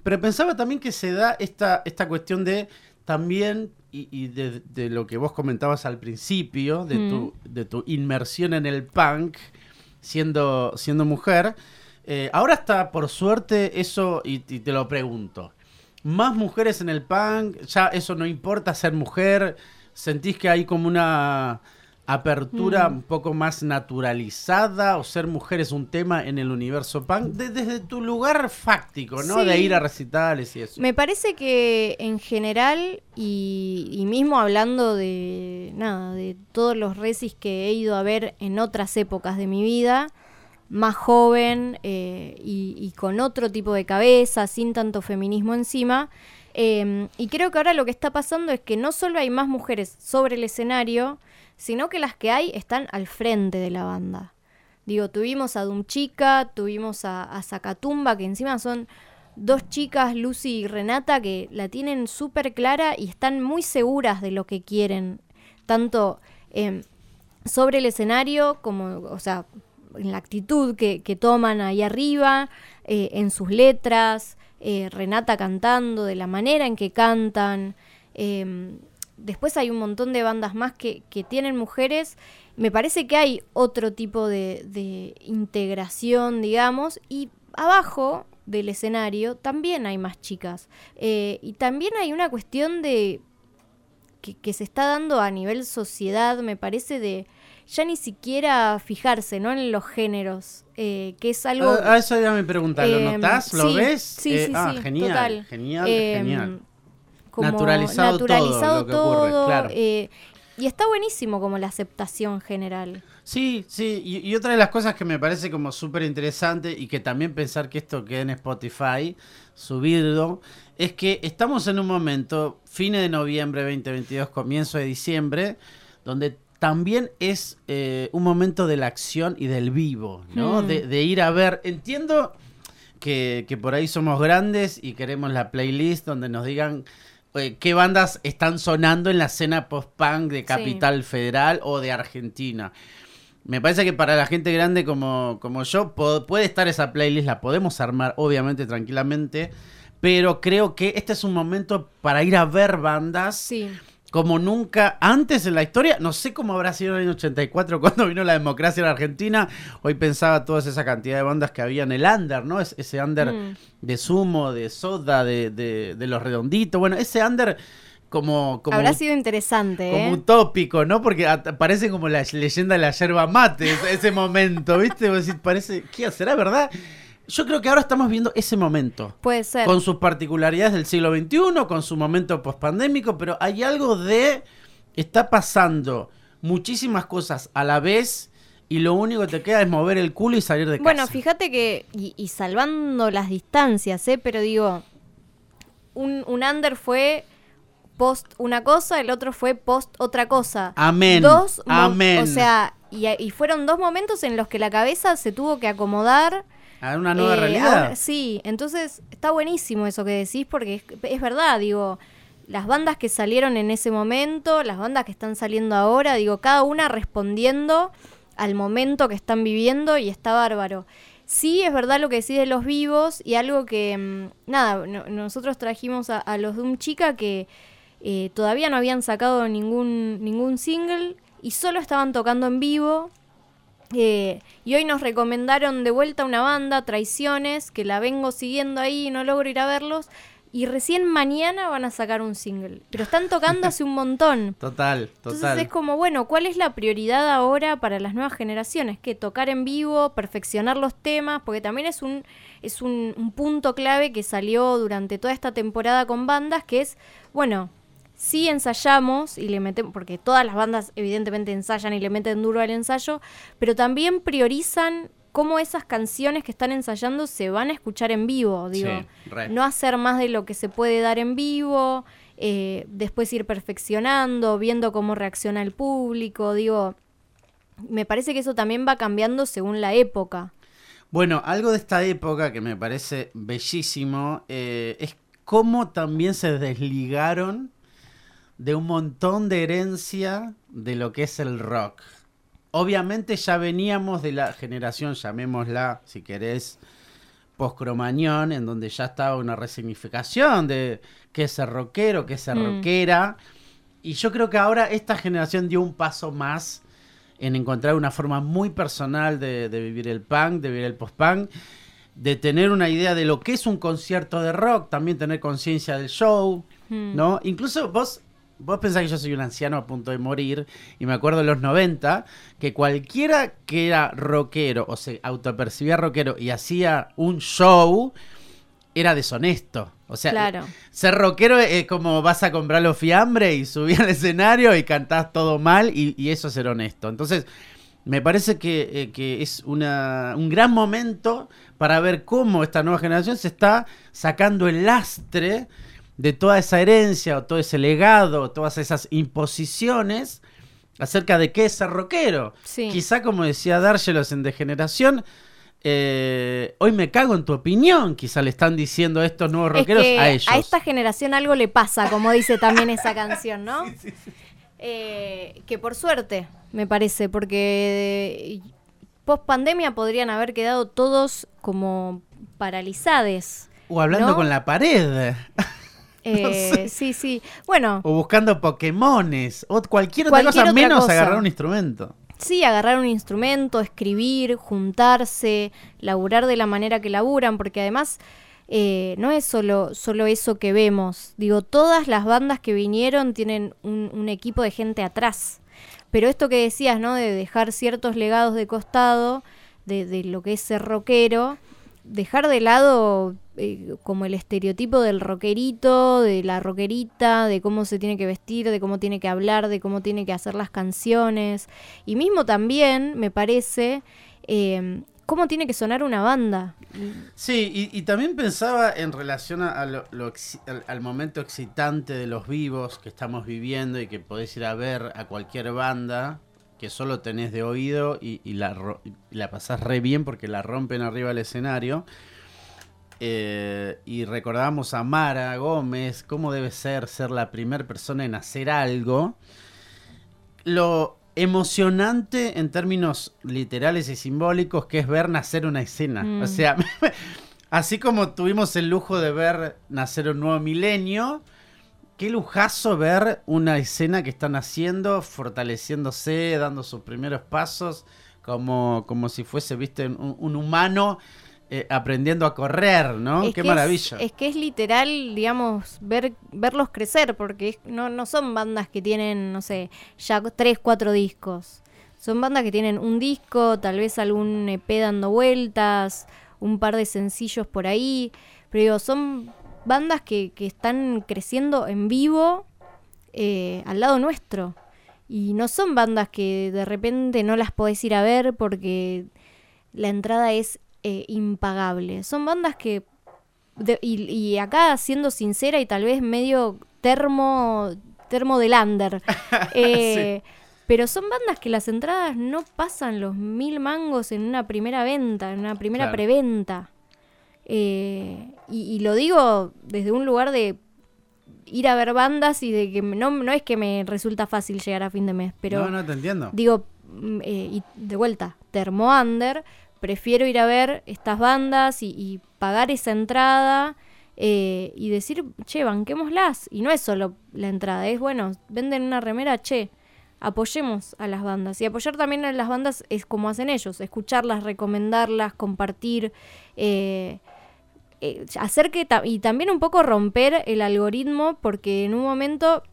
Pero pensaba también que se da esta, esta cuestión de también, y, y de, de lo que vos comentabas al principio, de, tu, de tu inmersión en el punk, siendo, siendo mujer. eh, ahora está, por suerte, eso, y, y te lo pregunto. Más mujeres en el punk, ya eso no importa ser mujer, sentís que hay como una apertura un poco más naturalizada o ser mujer es un tema en el universo punk de- desde tu lugar fáctico, ¿no? Sí. De ir a recitales y eso. Me parece que en general, y, y mismo hablando de nada, de todos los recis que he ido a ver en otras épocas de mi vida, más joven eh, y, y con otro tipo de cabeza, sin tanto feminismo encima. eh, y creo que ahora lo que está pasando es que no solo hay más mujeres sobre el escenario, sino que las que hay están al frente de la banda. Digo, tuvimos a Dumchica, tuvimos a, a Zacatumba, que encima son dos chicas, Lucy y Renata, que la tienen súper clara y están muy seguras de lo que quieren, tanto eh, sobre el escenario como, o sea, en la actitud que, toman ahí arriba, eh, en sus letras, eh, Renata cantando, de la manera en que cantan. Eh, después hay un montón de bandas más que, que tienen mujeres. Me parece que hay otro tipo de, de integración, digamos, y abajo del escenario también hay más chicas. Eh, y también hay una cuestión de que, que se está dando a nivel sociedad, me parece, de ya ni siquiera fijarse ¿no? en los géneros, eh, que es algo... Ah, ah, eso ya me pregunta, ¿lo Em, notás? ¿Lo sí, ves? Sí, Eh, sí, ah, sí, genial, total. genial, Em, genial. Como Naturalizado todo lo que ocurre, claro. eh, y está buenísimo como la aceptación general. Sí, sí, y, y otra de las cosas que me parece como súper interesante y que también pensar que esto quede en Spotify, subirlo, es que estamos en un momento, fines de noviembre 2022, comienzo de diciembre, donde también es eh, un momento de la acción y del vivo, ¿no? Hmm. De, de ir a ver, entiendo que, que por ahí somos grandes y queremos la playlist donde nos digan qué bandas están sonando en la escena post-punk de Capital Federal o de Argentina. Me parece que para la gente grande como, como yo puede estar esa playlist, la podemos armar obviamente tranquilamente, pero creo que este es un momento para ir a ver bandas Sí. Como nunca antes en la historia. No sé cómo habrá sido en el año 84 cuando vino la democracia en Argentina. Hoy pensaba toda esa cantidad de bandas que había en el under, ¿no? Es- ese under Mm. de Sumo, de Soda, de, de, de Los Redonditos. Bueno, ese under como... como Habrá sido interesante, como ¿eh? utópico, ¿no? Porque parece como la leyenda de la yerba mate, ese- momento, ¿viste? Parece, ¿qué será verdad? Yo creo que ahora estamos viendo ese momento. Puede ser. Con sus particularidades del siglo XXI, con su momento pospandémico, pero hay algo de. Está pasando muchísimas cosas a la vez y lo único que te queda es mover el culo y salir de casa. Bueno, fíjate que, y, y salvando las distancias, ¿eh? Pero digo, un, un under fue post una cosa, el otro fue post otra cosa. Amén, Dos, amén. O sea, y, y fueron dos momentos en los que la cabeza se tuvo que acomodar. A una nueva Eh, realidad. ahora- sí, entonces está buenísimo eso que decís porque es, es verdad, digo, las bandas que salieron en ese momento, las bandas que están saliendo ahora, digo, cada una respondiendo al momento que están viviendo y está bárbaro. Sí, es verdad lo que decís de los vivos y algo que, mm, nada, no- nosotros trajimos a, a los Doom Chica que eh, todavía no habían sacado ningún, ningún single y solo estaban tocando en vivo. Eh, y hoy nos recomendaron de vuelta una banda, Traiciones, que la vengo siguiendo ahí y no logro ir a verlos. Y recién mañana van a sacar un single. Pero están tocando hace un montón. Total, Entonces total. es como, bueno, ¿cuál es la prioridad ahora para las nuevas generaciones? Que tocar en vivo, perfeccionar los temas, porque también es un es un, un punto clave que salió durante toda esta temporada con bandas, que es, bueno, sí ensayamos y le metemos, porque todas las bandas evidentemente ensayan y le meten duro al ensayo, pero también priorizan cómo esas canciones que están ensayando se van a escuchar en vivo, digo Sí, no hacer más de lo que se puede dar en vivo, eh, después ir perfeccionando, viendo cómo reacciona el público, digo, me parece que eso también va cambiando según la época. Bueno, algo de esta época que me parece bellísimo eh, es cómo también se desligaron de un montón de herencia de lo que es el rock. Obviamente ya veníamos de la generación, llamémosla, si querés, post-cromañón, en donde ya estaba una resignificación de qué es ser rockero, qué es ser Mm. rockera. Y yo creo que ahora esta generación dio un paso más en encontrar una forma muy personal de, de vivir el punk, de vivir el post-punk, de tener una idea de lo que es un concierto de rock, también tener conciencia del show, Mm. ¿no? Incluso vos, vos pensás que yo soy un anciano a punto de morir, y me acuerdo en los 90, que cualquiera que era rockero o se autopercibía rockero y hacía un show, era deshonesto. O sea, claro. ser rockero es como vas a comprar los fiambres y subís al escenario y cantás todo mal y, y eso es ser honesto. Entonces, me parece que, eh, que es una, un gran momento para ver cómo esta nueva generación se está sacando el lastre de toda esa herencia o todo ese legado, todas esas imposiciones acerca de qué es ser rockero. Sí. Quizá como decía Dárgelos en Degeneración, eh, hoy me cago en tu opinión, quizá le están diciendo estos nuevos Es rockeros que a ellos. a esta generación algo le pasa, como dice también esa canción, ¿no? Eh, que por suerte, me parece, porque post pandemia podrían haber quedado todos como paralizades. O hablando ¿no? con la pared. Eh, sé. Sí, sí. Bueno, O buscando Pokémones. O cualquier otra cosa menos cosa. agarrar un instrumento. Sí, agarrar un instrumento, escribir, juntarse, laburar de la manera que laburan, porque además eh, no es solo, solo eso que vemos. Digo, todas las bandas que vinieron tienen un, un equipo de gente atrás. Pero esto que decías, ¿no? De dejar ciertos legados de costado, de, de lo que es ser rockero, dejar de lado eh, como el estereotipo del rockerito, de la rockerita, de cómo se tiene que vestir, de cómo tiene que hablar, de cómo tiene que hacer las canciones. Y mismo también, me parece, eh, cómo tiene que sonar una banda. Sí, y, y también pensaba en relación a, lo- al, al momento excitante de los vivos que estamos viviendo y que podés ir a ver a cualquier banda que solo tenés de oído y, y la, y la pasás re bien porque la rompen arriba del escenario. Eh, y recordamos a Mara Gómez, cómo debe ser ser la primera persona en hacer algo. Lo emocionante en términos literales y simbólicos que es ver nacer una escena. Mm. O sea, así como tuvimos el lujo de ver nacer un nuevo milenio, qué lujazo ver una escena que están haciendo, fortaleciéndose, dando sus primeros pasos, como, como si fuese, viste, un, un humano eh, aprendiendo a correr, ¿no? Es qué es- maravilla. Es, que es literal, digamos, ver, verlos crecer, porque es- no, no son bandas que tienen, no sé, ya tres, cuatro discos. Son bandas que tienen un disco, tal vez algún EP dando vueltas, un par de sencillos por ahí. Pero digo, son bandas que, que están creciendo en vivo eh, al lado nuestro. Y no son bandas que de repente no las podés ir a ver porque la entrada es eh, impagable. Son bandas que, de- y, y acá siendo sincera y tal vez medio termo, termo del under, eh, pero son bandas que las entradas no pasan los mil mangos en una primera venta, en una primera Claro. preventa. Eh, y, y lo digo desde un lugar de ir a ver bandas y de que no, no es que me resulta fácil llegar a fin de mes, pero no, no te entiendo. digo, mm, eh, y de vuelta, termo under, prefiero ir a ver estas bandas y, y pagar esa entrada eh, y decir, che, banquémoslas. Y no es solo la entrada, es bueno, venden una remera, che, apoyemos a las bandas. Y apoyar también a las bandas es como hacen ellos, escucharlas, recomendarlas, compartir. eh, eh, hacer que ta- y también un poco romper el algoritmo porque en un momento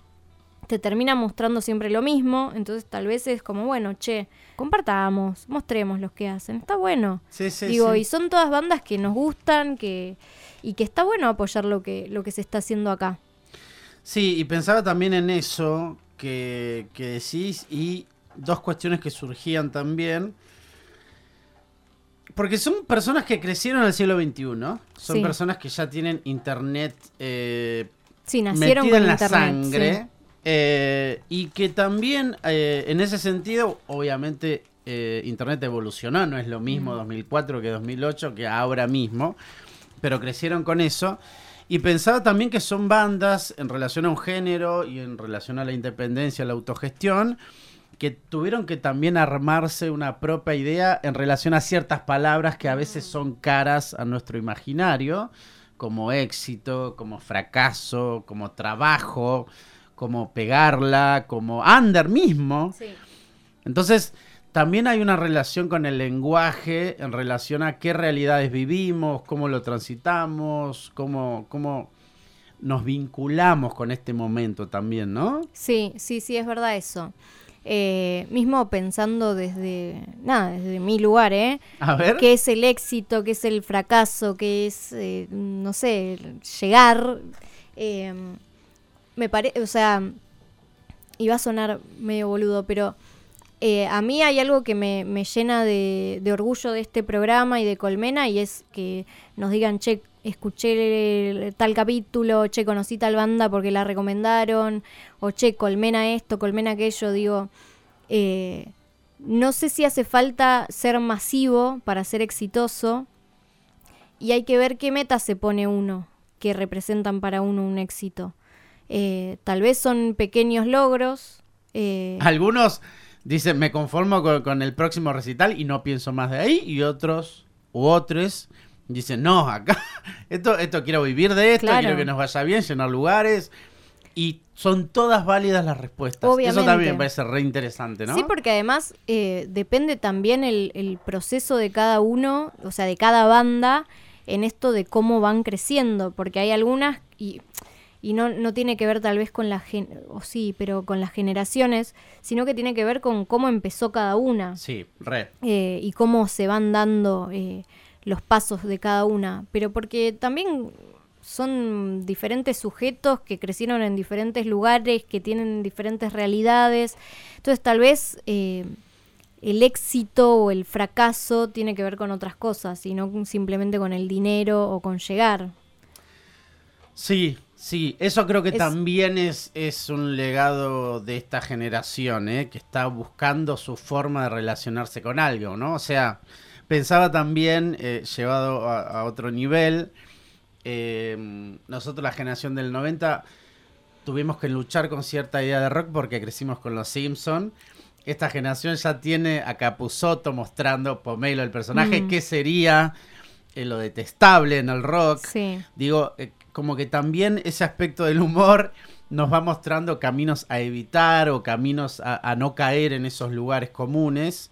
te termina mostrando siempre lo mismo, entonces tal vez es como, bueno, che, compartamos, mostremos los que hacen, está bueno. Sí, sí, Digo, sí. y son todas bandas que nos gustan, que y que está bueno apoyar lo que lo que se está haciendo acá. Sí, y pensaba también en eso que, que decís y dos cuestiones que surgían también. Porque son personas que crecieron en el siglo XXI, ¿no? Son Sí. personas que ya tienen internet eh, Sí, nacieron metida con en la internet. sangre. sí. eh, y que también, eh, en ese sentido, obviamente, eh, Internet evolucionó. No es lo mismo 2004 que 2008, que ahora mismo. Pero crecieron con eso. Y pensaba también que son bandas en relación a un género y en relación a la independencia, la autogestión, que tuvieron que también armarse una propia idea en relación a ciertas palabras que a veces son caras a nuestro imaginario, como éxito, como fracaso, como trabajo, como pegarla, como under mismo. Sí. Entonces, también hay una relación con el lenguaje en relación a qué realidades vivimos, cómo lo transitamos, cómo, cómo nos vinculamos con este momento también, ¿no? Sí, sí, sí, es verdad eso. Eh, mismo pensando desde, nada, desde mi lugar, ¿eh? A ver. ¿Qué es el éxito? ¿Qué es el fracaso? ¿Qué es, eh, no sé, llegar? Eh, me parece, o sea, iba a sonar medio boludo, pero eh, a mí hay algo que me, me llena de, de orgullo de este programa y de Colmena y es que nos digan, che, escuché tal capítulo, che, conocí tal banda porque la recomendaron, o che, Colmena esto, Colmena aquello, digo, eh, no sé si hace falta ser masivo para ser exitoso y hay que ver qué metas se pone uno que representan para uno un éxito. Eh, tal vez son pequeños logros. eh, Algunos dicen, me conformo con, con el próximo recital y no pienso más de ahí. Y otros, u otros, dicen, no, acá, esto, esto quiero vivir de esto, Claro. quiero que nos vaya bien, llenar lugares. Y son todas válidas las respuestas. Eso también me parece re interesante, ¿no? Sí, porque además eh, depende también el, el proceso de cada uno, o sea, de cada banda, en esto de cómo van creciendo, porque hay algunas, y, y no, no tiene que ver tal vez con la gen o sí, pero con las generaciones, sino que tiene que ver con cómo empezó cada una Sí, re. eh, y cómo se van dando eh, los pasos de cada una, pero porque también son diferentes sujetos que crecieron en diferentes lugares, que tienen diferentes realidades, entonces tal vez eh, el éxito o el fracaso tiene que ver con otras cosas y no simplemente con el dinero o con llegar. Sí, sí, eso creo que Es- también es, es un legado de esta generación, ¿eh? que está buscando su forma de relacionarse con algo, ¿no? O sea, pensaba también, eh, llevado a, a otro nivel, eh, nosotros la generación del 90 tuvimos que luchar con cierta idea de rock porque crecimos con los Simpson. Esta generación ya tiene a Capusotto mostrando Pomelo el personaje, Mm. qué sería eh, lo detestable en el rock. Sí, Digo, eh, como que también ese aspecto del humor nos va mostrando caminos a evitar o caminos a, a no caer en esos lugares comunes.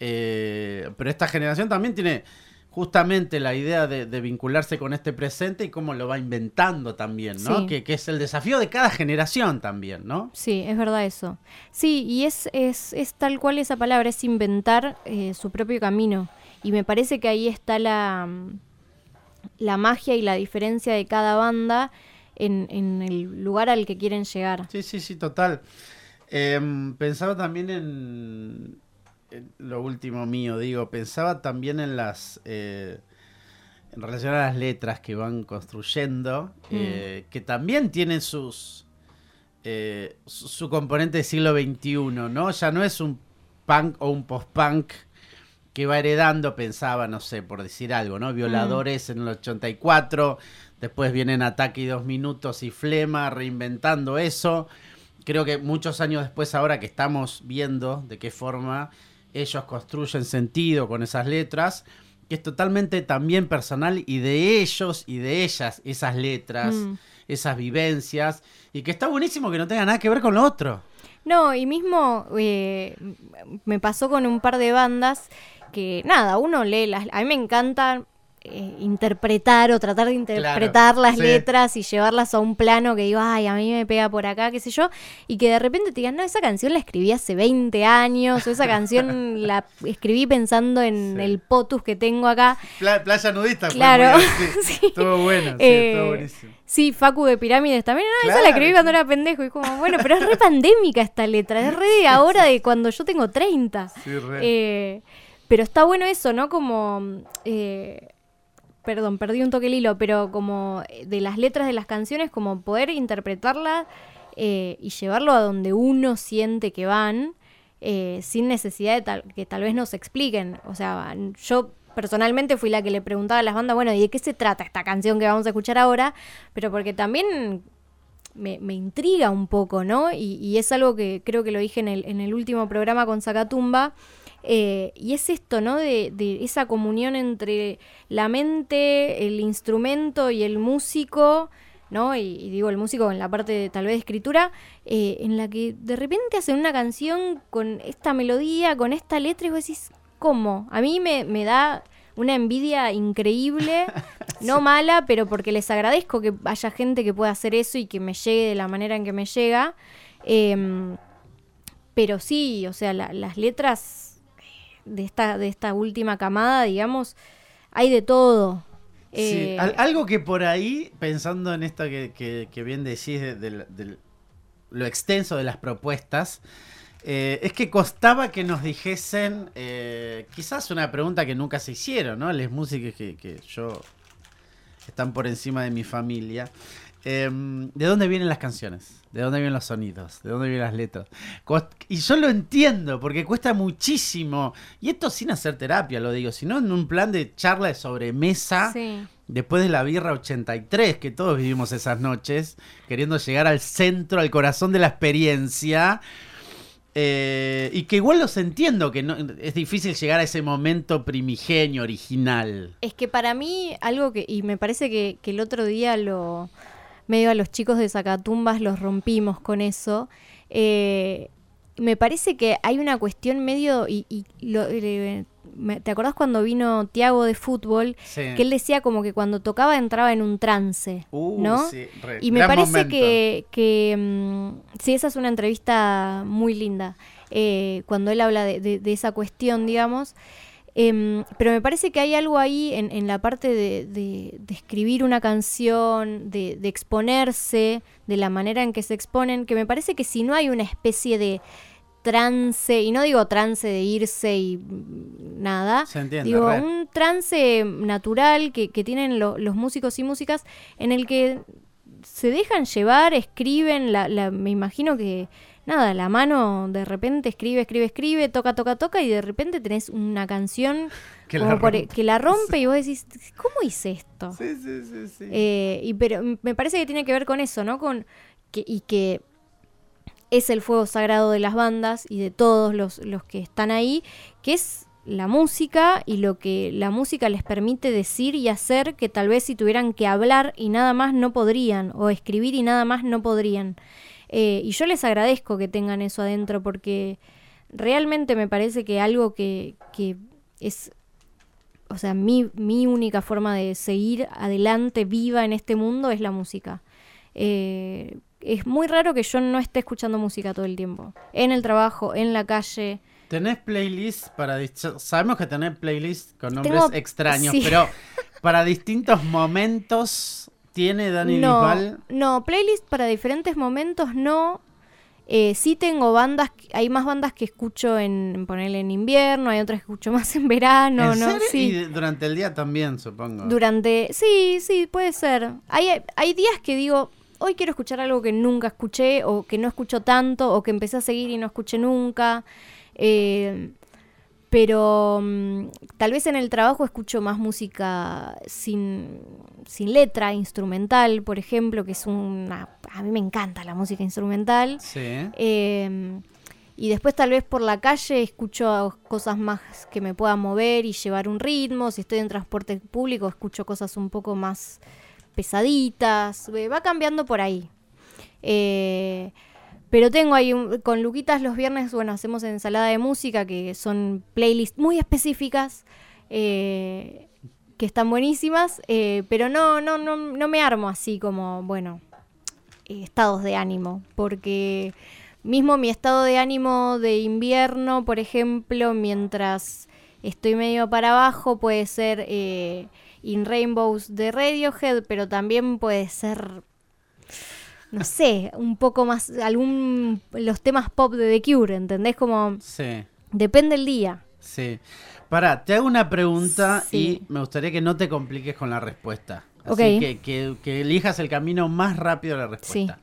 Eh, pero esta generación también tiene justamente la idea de, de vincularse con este presente y cómo lo va inventando también, ¿no? Sí. Que, que es el desafío de cada generación también, ¿no? sí, es verdad eso. Sí, y es, es, es tal cual esa palabra, es inventar eh, su propio camino. Y me parece que ahí está la, mm, la magia y la diferencia de cada banda en, en el lugar al que quieren llegar. Sí, sí, sí, total. Em, pensaba también en lo último mío, digo, pensaba también en las... eh, en relación a las letras que van construyendo, eh, que también tienen sus... eh, su, su componente del siglo XXI, ¿no? Ya no es un punk o un post-punk que va heredando, pensaba, no sé, por decir algo, ¿no? Violadores en el 84, después vienen Ataque y Dos Minutos y Flema reinventando eso. Creo que muchos años después, ahora que estamos viendo de qué forma ellos construyen sentido con esas letras, que es totalmente también personal y de ellos y de ellas, esas letras, Mm. esas vivencias, y que está buenísimo que no tenga nada que ver con lo otro. No, y mismo eh, me pasó con un par de bandas que, nada, uno lee las... A mí me encanta eh, interpretar o tratar de interpretar las sí. letras y llevarlas a un plano que digo, ay, a mí me pega por acá, qué sé yo, y que de repente te digan, no, esa canción la escribí hace 20 años, o esa canción la escribí pensando en Sí. el potus que tengo acá. playa nudista, Claro, sí. Estuvo bueno, Eh, Sí, Facu de Pirámides también. No, esa la escribí cuando era pendejo. Y como, bueno, pero es re pandémica esta letra. Es re de ahora de cuando yo tengo 30. Eh, pero está bueno eso, ¿no? Como. Perdón, perdí un toque el hilo, pero como eh, de las letras de las canciones, como poder interpretarlas eh, y llevarlo a donde uno siente que van, eh, sin necesidad de tal, que tal vez nos expliquen. O sea, yo personalmente fui la que le preguntaba a las bandas, bueno, ¿y de qué se trata esta canción que vamos a escuchar ahora? Pero porque también me, me intriga un poco, ¿no? Y, y es algo que creo que lo dije en el, en el último programa con Zacatumba. Eh, y es esto, ¿no? De, de esa comunión entre la mente, el instrumento y el músico, ¿no? Y, y digo el músico en la parte de, tal vez de escritura, eh, en la que de repente hacen una canción con esta melodía, con esta letra, y vos decís, ¿cómo? A mí me, me da una envidia increíble, no mala, pero porque les agradezco que haya gente que pueda hacer eso y que me llegue de la manera en que me llega. Em, pero sí, o sea, la- las letras de esta, de esta última camada, digamos, hay de todo. Sí, Eh, al- algo que por ahí, pensando en esto que, que- que bien decís de, de- de lo extenso de las propuestas, eh, es que costaba que nos dijesen eh, quizás una pregunta que nunca se hicieron, ¿no? Las músicas que, que yo están por encima de mi familia. Em, ¿De dónde vienen las canciones? ¿De dónde vienen los sonidos? ¿De dónde vienen las letras? Cost- Y yo lo entiendo, porque cuesta muchísimo. Y esto sin hacer terapia, lo digo, sino en un plan de charla de sobremesa. sí. Después de la Birra 83, que todos vivimos esas noches, queriendo llegar al centro, al corazón de la experiencia. eh, y que igual los entiendo, que no, es difícil llegar a ese momento primigenio, original. Es que para mí, algo que, y me parece que, que el otro día lo, medio a los chicos de Sacatumbas los rompimos con eso. eh, me parece que hay una cuestión medio, y, y lo- eh, ¿te acordás cuando vino Tiago de fútbol? Sí. Que él decía como que cuando tocaba entraba en un trance. Uh, ¿no? sí, re- Y me parece momento. que, que, mm, sí, esa es una entrevista muy linda, eh, cuando él habla de, de- de esa cuestión, digamos. Em, pero me parece que hay algo ahí en, en la parte de, de- de escribir una canción, de, de exponerse, de la manera en que se exponen, que me parece que si no hay una especie de trance, y no digo trance de irse y nada, Se entiende, Digo, re. un trance natural que, que tienen lo- los músicos y músicas en el que se dejan llevar, escriben, la, la- me imagino que, nada, la mano de repente escribe, escribe, escribe, toca, toca, toca y de repente tenés una canción Que como la por- rompe. que la rompe y vos decís, ¿cómo hice esto? Sí, sí, sí, sí. Eh, y pero me parece que tiene que ver con eso, ¿no? Con que, y que es el fuego sagrado de las bandas y de todos los, los que están ahí, que es la música y lo que la música les permite decir y hacer que tal vez si tuvieran que hablar y nada más no podrían, o escribir y nada más no podrían. Eh, y yo les agradezco que tengan eso adentro porque realmente me parece que algo que, que es o sea, mi, mi única forma de seguir adelante viva en este mundo es la música. Eh, es muy raro que yo no esté escuchando música todo el tiempo. En el trabajo, en la calle. ¿Tenés playlists para... Sabemos que tenés playlists con nombres Tengo- extraños, sí. pero para distintos momentos tiene Dani no, Bisbal... no, playlist para diferentes momentos no. Eh, sí tengo bandas, hay más bandas que escucho en, ponerle en invierno, hay otras que escucho más en verano, ¿En ¿no? serio? Sí. Y durante el día también, supongo. Durante. Sí, sí, puede ser. Hay, hay días que digo, hoy quiero escuchar algo que nunca escuché, o que no escucho tanto, o que empecé a seguir y no escuché nunca. Eh, pero mm, tal vez en el trabajo escucho más música sin, sin letra, instrumental, por ejemplo, que es una. A mí me encanta la música instrumental. Sí. Eh, Y después tal vez por la calle escucho cosas más que me puedan mover y llevar un ritmo. Si estoy en transporte público escucho cosas un poco más pesaditas. Eh, Va cambiando por ahí. Eh, pero tengo ahí con Luquitas los viernes, bueno, hacemos ensalada de música, que son playlists muy específicas, eh, que están buenísimas, eh, pero no, no, no, no me armo así como, bueno, eh, estados de ánimo, porque mismo mi estado de ánimo de invierno, por ejemplo, mientras estoy medio para abajo, puede ser In Rainbows de Radiohead, pero también puede ser no sé, un poco más, algún, los temas pop de The Cure, ¿entendés? Como, Sí, depende el día. sí. Pará, te hago una pregunta Sí. y me gustaría que no te compliques con la respuesta. Así Ok. que, que- que elijas el camino más rápido a la respuesta.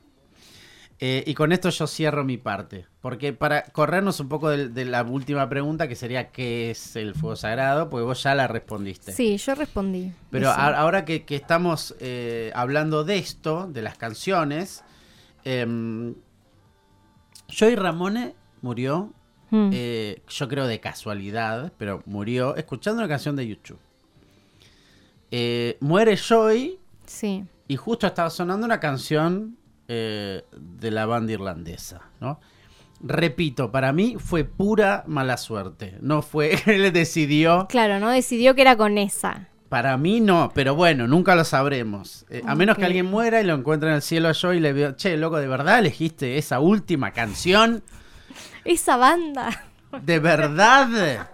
Eh, y con esto yo cierro mi parte. Porque para corrernos un poco de, de la última pregunta, que sería ¿qué es el fuego sagrado? Porque vos ya la respondiste. Sí, yo respondí. Pero a- ahora que, que estamos eh, hablando de esto, de las canciones, em, Joey Ramone murió, Mm. eh, yo creo de casualidad, pero murió escuchando una canción de YouTube. Eh, muere Joey sí, y justo estaba sonando una canción eh, de la banda irlandesa, ¿no? Repito, para mí fue pura mala suerte. No fue, él decidió claro, no decidió que era con esa. para mí no, pero bueno, nunca lo sabremos. Eh, a menos que alguien muera y lo encuentre en el cielo yo y le veo, che, loco, ¿de verdad elegiste esa última canción? Esa banda. ¿De verdad?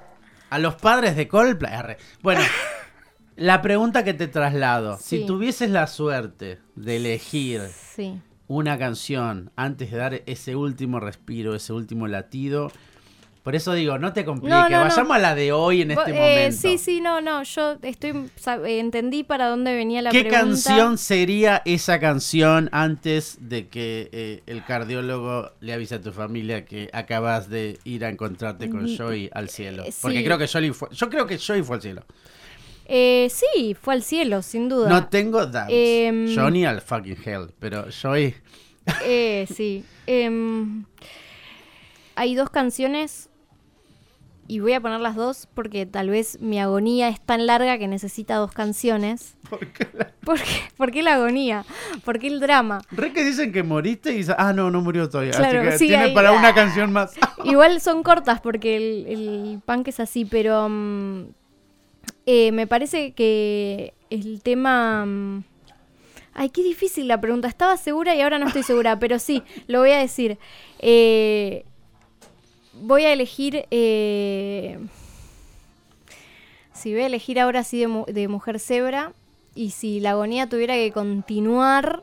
A los padres de Coldplay. Bueno, la pregunta que te traslado. Si tuvieses la suerte de elegir Sí. Una canción antes de dar ese último respiro, ese último latido, por eso digo, no te compliques, No, no, no. vayamos a la de hoy en este eh, momento. sí, sí, no, no, yo estoy, eh, entendí para dónde venía la ¿Qué pregunta. canción sería esa canción antes de que eh, el cardiólogo le avise a tu familia que acabas de ir a encontrarte con Mm, Joey al cielo? Porque sí. creo que Joey fue, yo creo que Joey fue al cielo. Eh, sí, fue al cielo, sin duda. No tengo doubts. Em, Johnny al fucking hell, pero Joey Eh, sí. Em, hay dos canciones y voy a poner las dos porque tal vez mi agonía es tan larga que necesita dos canciones. ¿Por qué la- ¿Por qué, ¿Por qué la agonía? ¿Por qué el drama? Re que dicen que moriste y dice, ah, no, no murió todavía. Claro, Así que sí, tiene ahí- para una canción más. Igual son cortas porque el, el punk es así, pero mm, eh, me parece que el tema... mm, ay, qué difícil la pregunta. Estaba segura y ahora no estoy segura, pero sí, lo voy a decir. Eh, voy a elegir... eh, si voy a elegir ahora sí de, mu- de Mujer Zebra y si la agonía tuviera que continuar,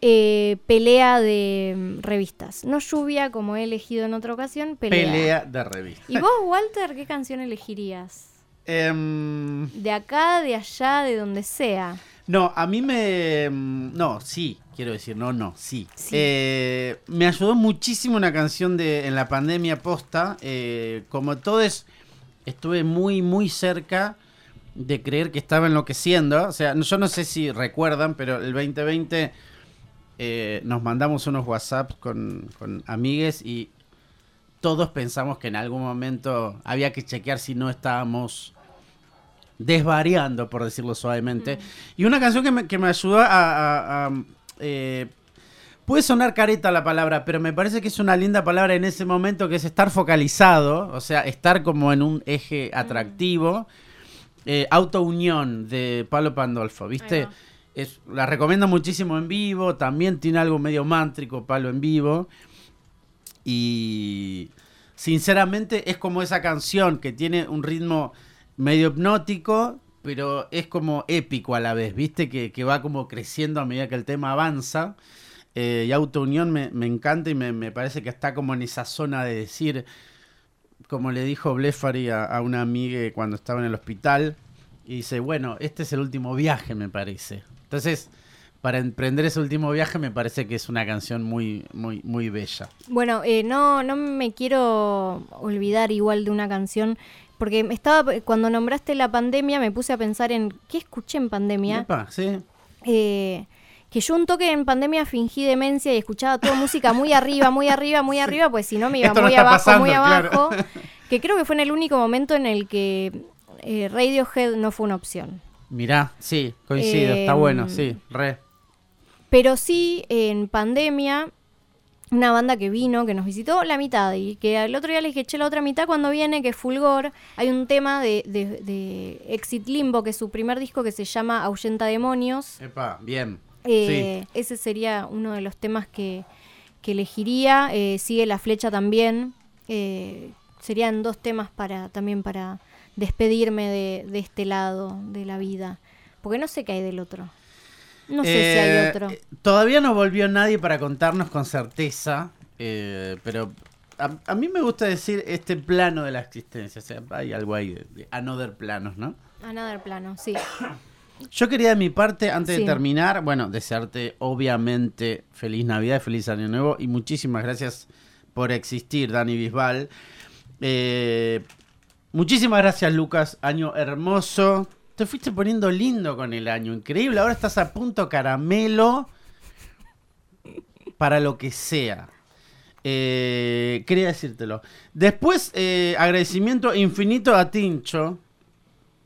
eh, pelea de mm, revistas. No lluvia como he elegido en otra ocasión, pelea. Pelea de revista. ¿Y vos, Walter, qué canción elegirías? Em, De acá, de allá, de donde sea. No, a mí me... mm, No, sí, quiero decir, no, no, sí. Sí. Eh, me ayudó muchísimo una canción de en la pandemia posta. eh, como todos, estuve muy, muy cerca de creer que estaba enloqueciendo. O sea, yo no sé si recuerdan, pero el 2020 eh, nos mandamos unos WhatsApp con, con amigues y todos pensamos que en algún momento había que chequear si no estábamos desvariando, por decirlo suavemente. Y una canción que me, que me ayudó a... a- a, eh, puede sonar careta la palabra, pero me parece que es una linda palabra en ese momento, que es estar focalizado, o sea, estar como en un eje atractivo. Eh, Autounión de Pablo Pandolfo, ¿viste? Es, la recomiendo muchísimo en vivo, también tiene algo medio mántrico Pablo en vivo. Y sinceramente es como esa canción que tiene un ritmo medio hipnótico, pero es como épico a la vez, ¿viste? Que, que va como creciendo a medida que el tema avanza. Eh, y Autounión me, me encanta y me, me parece que está como en esa zona de decir, como le dijo Blefari a, una amiga cuando estaba en el hospital, y dice, bueno, este es el último viaje, me parece. Entonces, para emprender ese último viaje me parece que es una canción muy, muy, muy bella. Bueno, eh, no, no me quiero olvidar igual de una canción, porque me estaba cuando nombraste la pandemia me puse a pensar en qué escuché en pandemia, Epa, sí. eh, que yo un toque en pandemia fingí demencia y escuchaba toda música muy arriba, muy arriba, muy arriba, pues si no me iba Esto muy está abajo, pasando, muy claro. abajo. Que creo que fue en el único momento en el que eh, Radiohead no fue una opción. Mirá, sí, coincido, está Em, bueno, sí, re. Pero sí, en pandemia, una banda que vino, que nos visitó la mitad, y que el otro día le dije, che, la otra mitad cuando viene, que es Fulgor, hay un tema de, de- de Exit Limbo, que es su primer disco que se llama Ahuyenta Demonios. Epa, bien. Eh, Ese sería uno de los temas que, que elegiría. Eh, sigue la flecha también. Eh, serían dos temas para también para despedirme de, de este lado de la vida. Porque no sé qué hay del otro. No sé si hay Eh, otro. Todavía no volvió nadie para contarnos con certeza, eh, pero a, a mí me gusta decir este plano de la existencia. O sea, hay algo ahí de, de another planos, ¿no? Another plano, sí. Yo quería de mi parte, antes Sí. de terminar, bueno, desearte obviamente feliz Navidad, feliz Año Nuevo y muchísimas gracias por existir, Dani Bisbal. Eh, muchísimas gracias, Lucas. Año hermoso. Te fuiste poniendo lindo con el año, increíble. Ahora estás a punto caramelo para lo que sea. Eh, quería decírtelo. Después, eh, agradecimiento infinito a Tincho.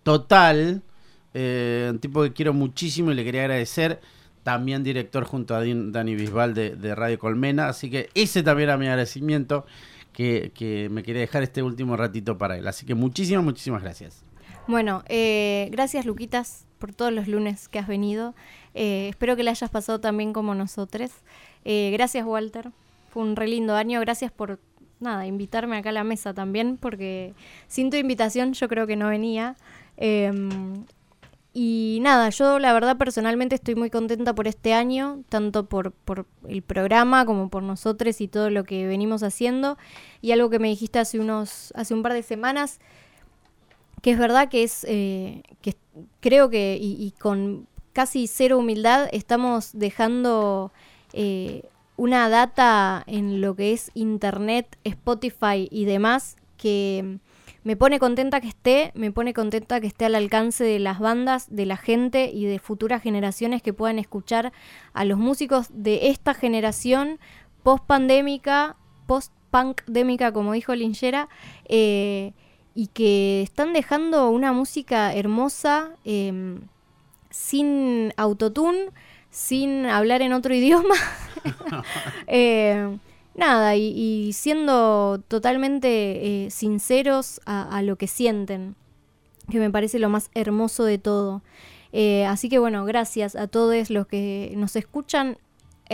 Total. Eh, un tipo que quiero muchísimo y le quería agradecer. También director junto a Dani Bisbal de, de Radio Colmena. Así que ese también era mi agradecimiento. Que, que me quería dejar este último ratito para él. Así que muchísimas, muchísimas gracias. Bueno, eh, gracias Luquitas por todos los lunes que has venido. Eh, espero que le hayas pasado también como nosotros. Eh, gracias Walter, fue un re lindo año. Gracias por nada invitarme acá a la mesa también, porque sin tu invitación yo creo que no venía. Em, y nada, yo la verdad personalmente estoy muy contenta por este año, tanto por, por el programa como por nosotros y todo lo que venimos haciendo. Y algo que me dijiste hace unos, hace un par de semanas, que es verdad que es eh, que creo que y, con casi cero humildad estamos dejando eh, una data en lo que es internet, Spotify y demás que me pone contenta que esté, me pone contenta que esté al alcance de las bandas, de la gente y de futuras generaciones que puedan escuchar a los músicos de esta generación post pandémica, post pandémica, como dijo Linchera, eh, y que están dejando una música hermosa, em, sin autotune, sin hablar en otro idioma. Eh, nada, y, y siendo totalmente eh, sinceros a, a lo que sienten, que me parece lo más hermoso de todo. Eh, así que bueno, gracias a todos los que nos escuchan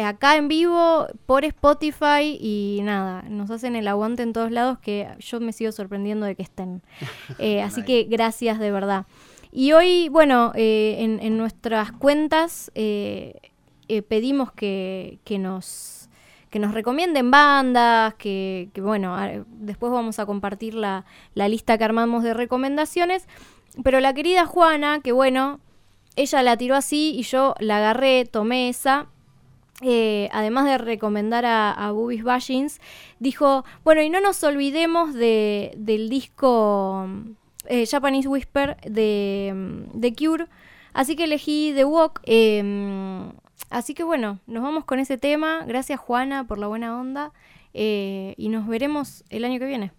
acá en vivo por Spotify y nada, nos hacen el aguante en todos lados que yo me sigo sorprendiendo de que estén. Eh, así que gracias de verdad. Y hoy, bueno, eh, en, en nuestras cuentas eh, eh, pedimos que, que nos que nos recomienden bandas, que, que, bueno, a- después vamos a compartir la, la lista que armamos de recomendaciones. Pero la querida Juana, que bueno, ella la tiró así y yo la agarré, tomé esa. Eh, además de recomendar a, a Boobies Bashings, dijo, bueno, y no nos olvidemos de, del disco eh, Japanese Whisper de, de Cure. Así que elegí The Walk. eh, así que bueno, nos vamos con ese tema. Gracias Juana por la buena onda. eh, y nos veremos el año que viene.